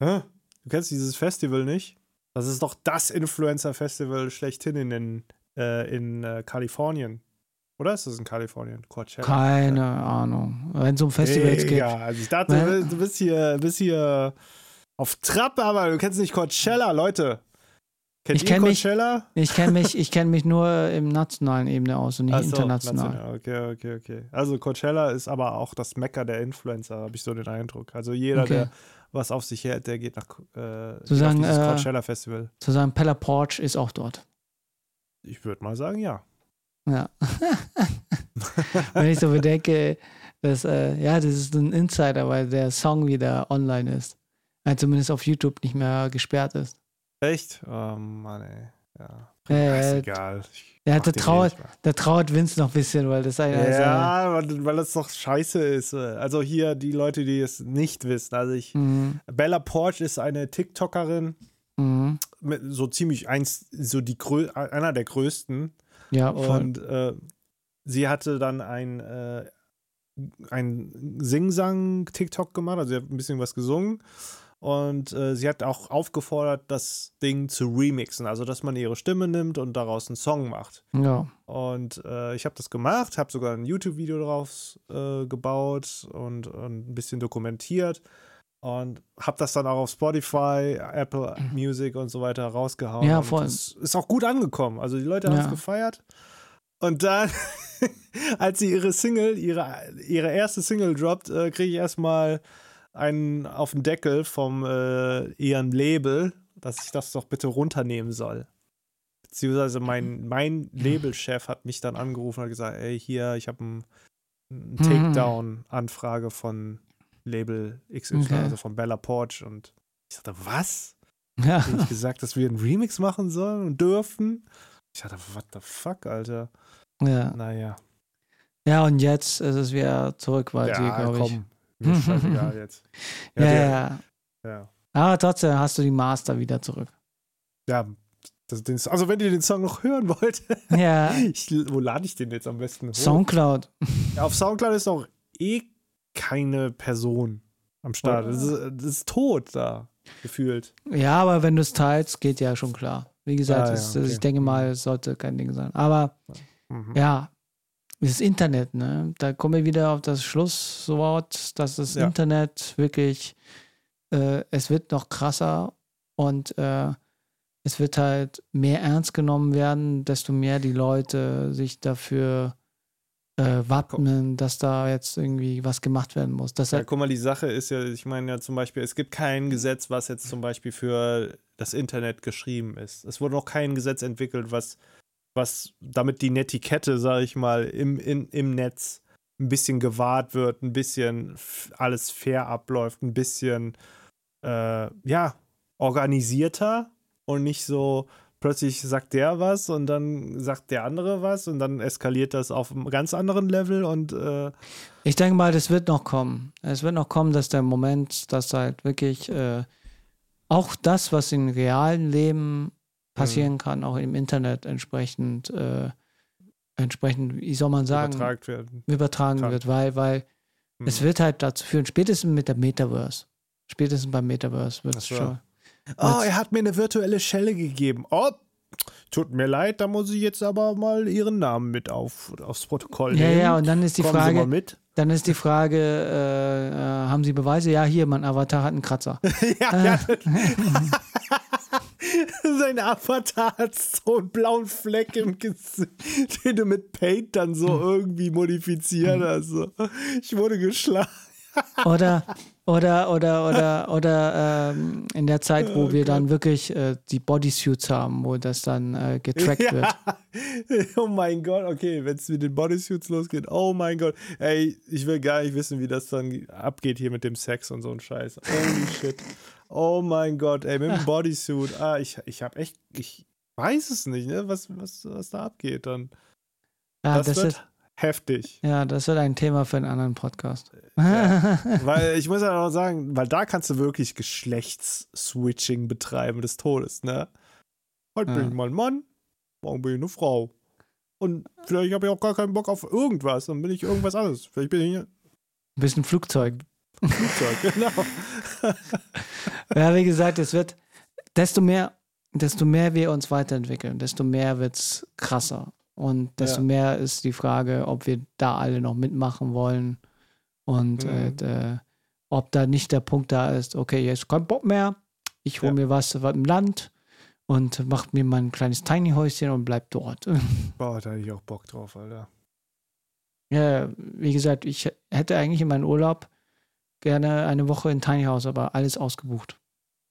Hä? Du kennst dieses Festival nicht? Das ist doch das Influencer-Festival schlechthin in, den, äh, in äh, Kalifornien. Oder ist das in Kalifornien? Coachella. Keine Ahnung. Wenn es um Festivals geht. Ja, also ich dachte, du bist hier, bist hier auf Trab, aber du kennst nicht Coachella, Leute. Kennt Ich ihr kenn mich-? Ich kenne mich, ich mich nur im nationalen Ebene aus und nicht so, international. national. Okay, okay, okay. Also Coachella ist aber auch das Mecker der Influencer, habe ich so den Eindruck. Also jeder, Okay. der was auf sich hält, der geht nach äh, geht sagen, dieses äh, Coachella Festival. Zu sagen, Pella Porch ist auch dort. Ich würde mal sagen, ja. Ja. Wenn ich so bedenke, dass, äh, ja, das ist ein Insider, weil der Song wieder online ist. Äh, zumindest auf YouTube nicht mehr gesperrt ist. Echt? Oh Mann, ey. Ja. Äh, ist egal. Ich ja, trauert, nicht mehr. da trauert Vince noch ein bisschen, weil das ist. Ja, weil, weil das doch scheiße ist. Also hier die Leute, die es nicht wissen. Also ich, mhm, Bella Porch ist eine TikTokerin, mhm, mit so ziemlich eins, so die grö einer der größten. Ja, voll. Und äh, sie hatte dann ein, äh, ein Sing-Sang-TikTok gemacht, also sie hat ein bisschen was gesungen. Und äh, sie hat auch aufgefordert, das Ding zu remixen, also dass man ihre Stimme nimmt und daraus einen Song macht. ja. Und äh, ich habe das gemacht, habe sogar ein YouTube-Video drauf äh, gebaut und, und ein bisschen dokumentiert und habe das dann auch auf Spotify, Apple Music und so weiter rausgehauen. Ja, voll. Ist auch gut angekommen. Also die Leute haben es Ja. gefeiert. Und dann, als sie ihre Single, ihre, ihre erste Single droppt, äh, kriege ich erstmal einen auf den Deckel vom äh, ihren Label, dass ich das doch bitte runternehmen soll. Beziehungsweise mein, mein Labelchef hat mich dann angerufen und hat gesagt, ey, hier, ich habe einen einen Takedown-Anfrage von Label XY, Okay. also von Bella Porch. Und ich sagte, was? Ja. Hab ich gesagt, dass wir einen Remix machen sollen und dürfen? Ich dachte, what the fuck, Alter? ja. Naja. Ja, und jetzt ist es wieder zurück, weil sie, Ja, glaube ich. komm. Mir ist scheißegal jetzt. Ja, der- ja. ja. Aber trotzdem hast du die Master wieder zurück. Ja, das, den, also wenn ihr den Song noch hören wollt, Ja. ich, wo lade ich den jetzt am besten hoch? Soundcloud. Ja, auf Soundcloud ist auch eh keine Person am Start. Das ist, das ist tot da, gefühlt. Ja, aber wenn du es teilst, geht ja schon klar. Wie gesagt, Ah, ja, es, okay. ich denke mal, es sollte kein Ding sein. Aber Mhm. ja, das Internet, ne? Da kommen wir wieder auf das Schlusswort, dass das Ja. Internet wirklich, äh, es wird noch krasser und äh, es wird halt mehr ernst genommen werden, desto mehr die Leute sich dafür äh, wappnen, dass da jetzt irgendwie was gemacht werden muss. Das Ja, guck mal, die Sache ist ja, ich meine ja zum Beispiel, es gibt kein Gesetz, was jetzt zum Beispiel für das Internet geschrieben ist. Es wurde noch kein Gesetz entwickelt, was, was damit die Netiquette, sage ich mal, im, in, im Netz ein bisschen gewahrt wird, ein bisschen alles fair abläuft, ein bisschen, äh, ja, organisierter und nicht so, plötzlich sagt der was und dann sagt der andere was und dann eskaliert das auf einem ganz anderen Level und äh, Ich denke mal, das wird noch kommen. Es wird noch kommen, dass der Moment, dass halt wirklich äh, auch das, was im realen Leben passieren Mhm. kann, auch im Internet entsprechend, äh, entsprechend, wie soll man sagen, übertragen übertragen wird, weil, weil es Mhm. wird halt dazu führen, spätestens mit der Metaverse, spätestens beim Metaverse wird es so. schon. Oh, er hat mir eine virtuelle Schelle gegeben. Oh, tut mir leid, da muss ich jetzt aber mal ihren Namen mit auf, aufs Protokoll Ja, nehmen. ja, und dann ist die Kommen Frage, dann ist die Frage, äh, äh, haben Sie Beweise? Ja, hier, mein Avatar hat einen Kratzer. ja, ja. Sein Avatar hat so einen blauen Fleck im Gesicht, den du mit Paint dann so Hm. irgendwie modifiziert hast. So. Ich wurde geschlagen. Oder, oder, oder, oder, oder ähm, in der Zeit, wo wir dann wirklich äh, die Bodysuits haben, wo das dann äh, getrackt wird. Oh mein Gott, okay, wenn es mit den Bodysuits losgeht, oh mein Gott. Ey, ich will gar nicht wissen, wie das dann abgeht hier mit dem Sex und so ein Scheiß. Holy shit. Oh mein Gott, ey, mit dem Bodysuit. Ah, ich, ich hab echt, ich weiß es nicht, ne, was, was, was da abgeht dann. Ja, das, das, wird wird, heftig. ja, das wird ein Thema für einen anderen Podcast. Weil ich muss ja auch sagen, weil da kannst du wirklich Geschlechtsswitching betreiben des Todes, ne? Heute bin Ja. ich mal ein Mann, morgen bin ich eine Frau. Und vielleicht habe ich auch gar keinen Bock auf irgendwas, dann bin ich irgendwas anderes. Vielleicht bin ich Ein bisschen Flugzeug. Flugzeug, genau. Ja, wie gesagt, es wird, desto mehr, desto mehr wir uns weiterentwickeln, desto mehr wird es krasser. Und desto Ja. mehr ist die Frage, ob wir da alle noch mitmachen wollen und Mhm. äh, ob da nicht der Punkt da ist, okay, jetzt kein Bock mehr, ich hole Ja. mir was, was im Land und mach mir mein kleines Tiny Häuschen und bleib dort. Boah, da hätte ich auch Bock drauf, Alter. ja, wie gesagt, ich hätte eigentlich in meinem Urlaub gerne eine Woche in Tiny House, aber alles ausgebucht.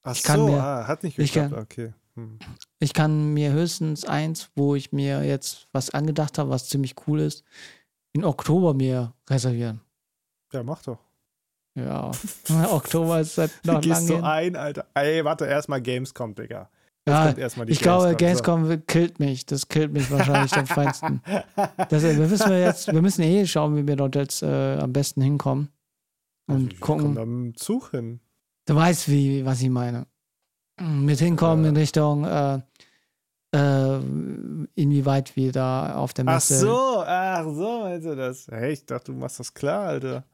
Ach Ich kann so, mir- ah, hat nicht ich geklappt, kann- okay. Hm. Ich kann mir höchstens eins, wo ich mir jetzt was angedacht habe, was ziemlich cool ist, in Oktober mir reservieren. Ja, mach doch. Ja, Oktober ist halt noch Gehst lange. du hin. ein, Alter. Ey, warte, erstmal Gamescom, Digga. Ja, ich glaube, Gamescom, Gamescom killt mich. Das killt mich wahrscheinlich am feinsten. Das, wir müssen wir jetzt, wir müssen eh schauen, wie wir dort jetzt äh, am besten hinkommen. So. Und komm gucken. dem Zug hin. Du weißt, wie, was ich meine. Mit hinkommen Äh. in Richtung äh, äh, inwieweit wir da auf der Ach Messe. so, ach so, meinst du das? Hey, ich dachte, du machst das klar, Alter.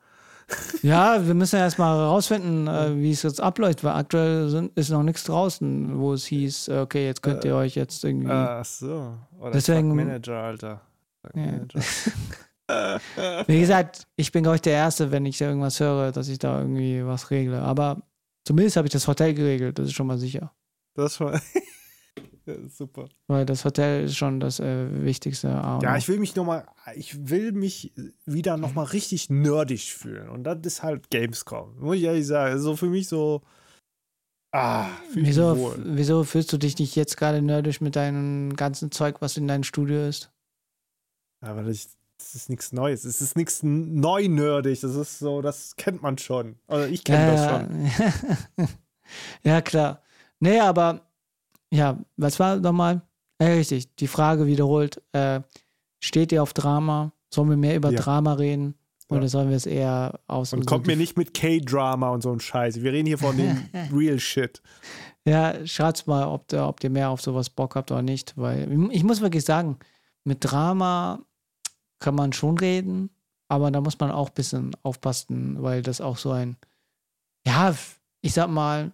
Ja, wir müssen ja erstmal herausfinden, äh, wie es jetzt abläuft, weil aktuell sind, ist noch nichts draußen, wo es hieß, äh, okay, jetzt könnt ihr euch jetzt irgendwie. Ach so. Oder Deswegen- Manager, Alter. Fuck Ja. Manager. Wie gesagt, ich bin, glaube ich, der Erste, wenn ich irgendwas höre, dass ich da irgendwie was regle. Aber zumindest habe ich das Hotel geregelt, das ist schon mal sicher. Das war. ja, super. Weil das Hotel ist schon das äh, wichtigste. A und Ja, ich will mich nochmal, ich will mich wieder nochmal richtig nerdig fühlen. Und das ist halt Gamescom. Muss ich ehrlich sagen. So für mich so. Ah, ich Wieso, wieso fühlst du dich nicht jetzt gerade nerdig mit deinem ganzen Zeug, was in deinem Studio ist? Aber das, das ist nichts Neues. Es ist nichts neu nerdig. Das ist so, das kennt man schon. Also ich kenne das schon. ja, klar. Nee, aber ja, was war nochmal? Ja, richtig, die Frage wiederholt. Äh, steht ihr auf Drama? Sollen wir mehr über Ja. Drama reden? Ja. Oder sollen wir es eher aus Und kommt mir nicht mit K-Drama und so ein Scheiß. Wir reden hier von dem Real Shit. Ja, schreibt's mal, ob, ob ihr mehr auf sowas Bock habt oder nicht. Weil ich muss wirklich sagen, mit Drama kann man schon reden, aber da muss man auch ein bisschen aufpassen, weil das auch so ein, ja, ich sag mal,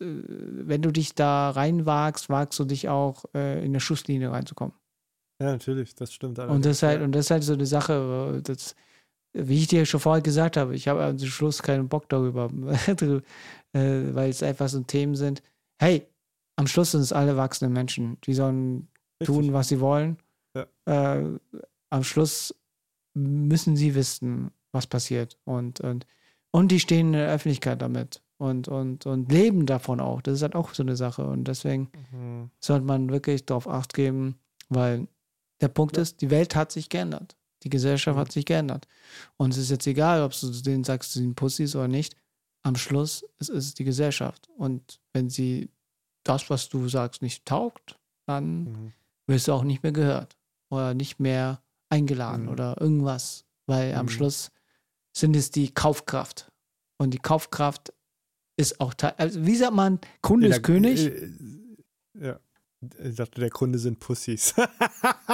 äh, wenn du dich da reinwagst, wagst du dich auch äh, in eine Schusslinie reinzukommen. Ja, natürlich, das stimmt. Und das, ist halt, und das ist halt so eine Sache, äh, das, wie ich dir schon vorher gesagt habe, ich habe am Schluss keinen Bock darüber, äh, weil es einfach so Themen sind. Hey, am Schluss sind es alle erwachsene Menschen, die sollen tun, Richtig. was sie wollen. Ja. Äh, am Schluss müssen sie wissen, was passiert. Und, und, und die stehen in der Öffentlichkeit damit und, und, und leben davon auch. Das ist halt auch so eine Sache. Und deswegen Mhm. sollte man wirklich darauf Acht geben, weil der Punkt Ja. ist, die Welt hat sich geändert. Die Gesellschaft Mhm. hat sich geändert. Und es ist jetzt egal, ob du denen sagst, sie sind Pussys oder nicht. Am Schluss ist es die Gesellschaft. Und wenn sie das, was du sagst, nicht taugt, dann Mhm. wirst du auch nicht mehr gehört oder nicht mehr eingeladen Mhm. oder irgendwas. Weil am Mhm. Schluss sind es die Kaufkraft. Und die Kaufkraft ist auch Teil. Also wie sagt man, Kunde ist König? äh, Ja. Ich dachte, der Kunde sind Pussys.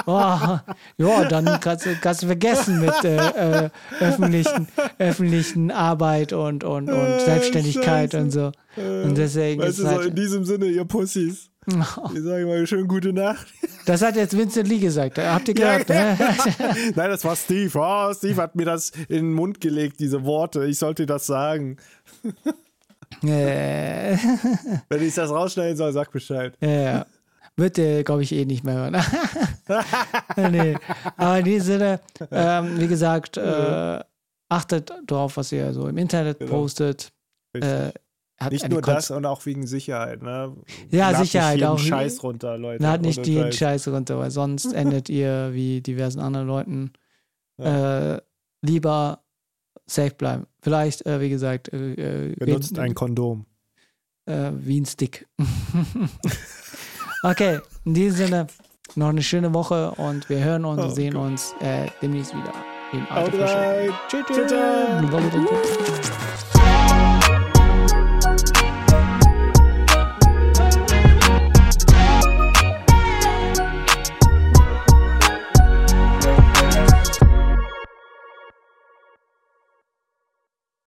Oh, ja, dann kannst du, kannst du vergessen mit äh, äh, öffentlichen, öffentlichen Arbeit und, und, und Äh, Selbstständigkeit Scheiße. und so. Und deswegen weißt ist du, so in halt, diesem Sinne, ihr Pussys. Ich sage mal schön gute Nacht. das hat jetzt Vincent Lee gesagt. Habt ihr Ja, gehört, ne? Nein, das war Steve. Oh, Steve hat mir das in den Mund gelegt, diese Worte. Ich sollte das sagen. äh, Wenn ich das rausschneiden soll, sag Bescheid. ja, ja. Wird der, glaube ich, eh nicht mehr hören. nee. Aber in diesem Sinne, ähm, wie gesagt, äh, achtet darauf, was ihr so im Internet Genau. postet. Äh, hat nicht nur Konz- das und auch wegen Sicherheit. Ne? Ja, Lad Sicherheit nicht auch. Scheiß runter, Leute. Lad nicht die Scheiß. Runter, weil sonst endet ihr wie diversen anderen Leuten. Äh, lieber safe bleiben. Vielleicht, äh, wie gesagt, äh, äh, Benutzt ein Kondom. wie ein Stick. okay, in diesem Sinne, noch eine schöne Woche und wir hören uns und Oh sehen Gott. uns äh, demnächst wieder. In alter tschüss.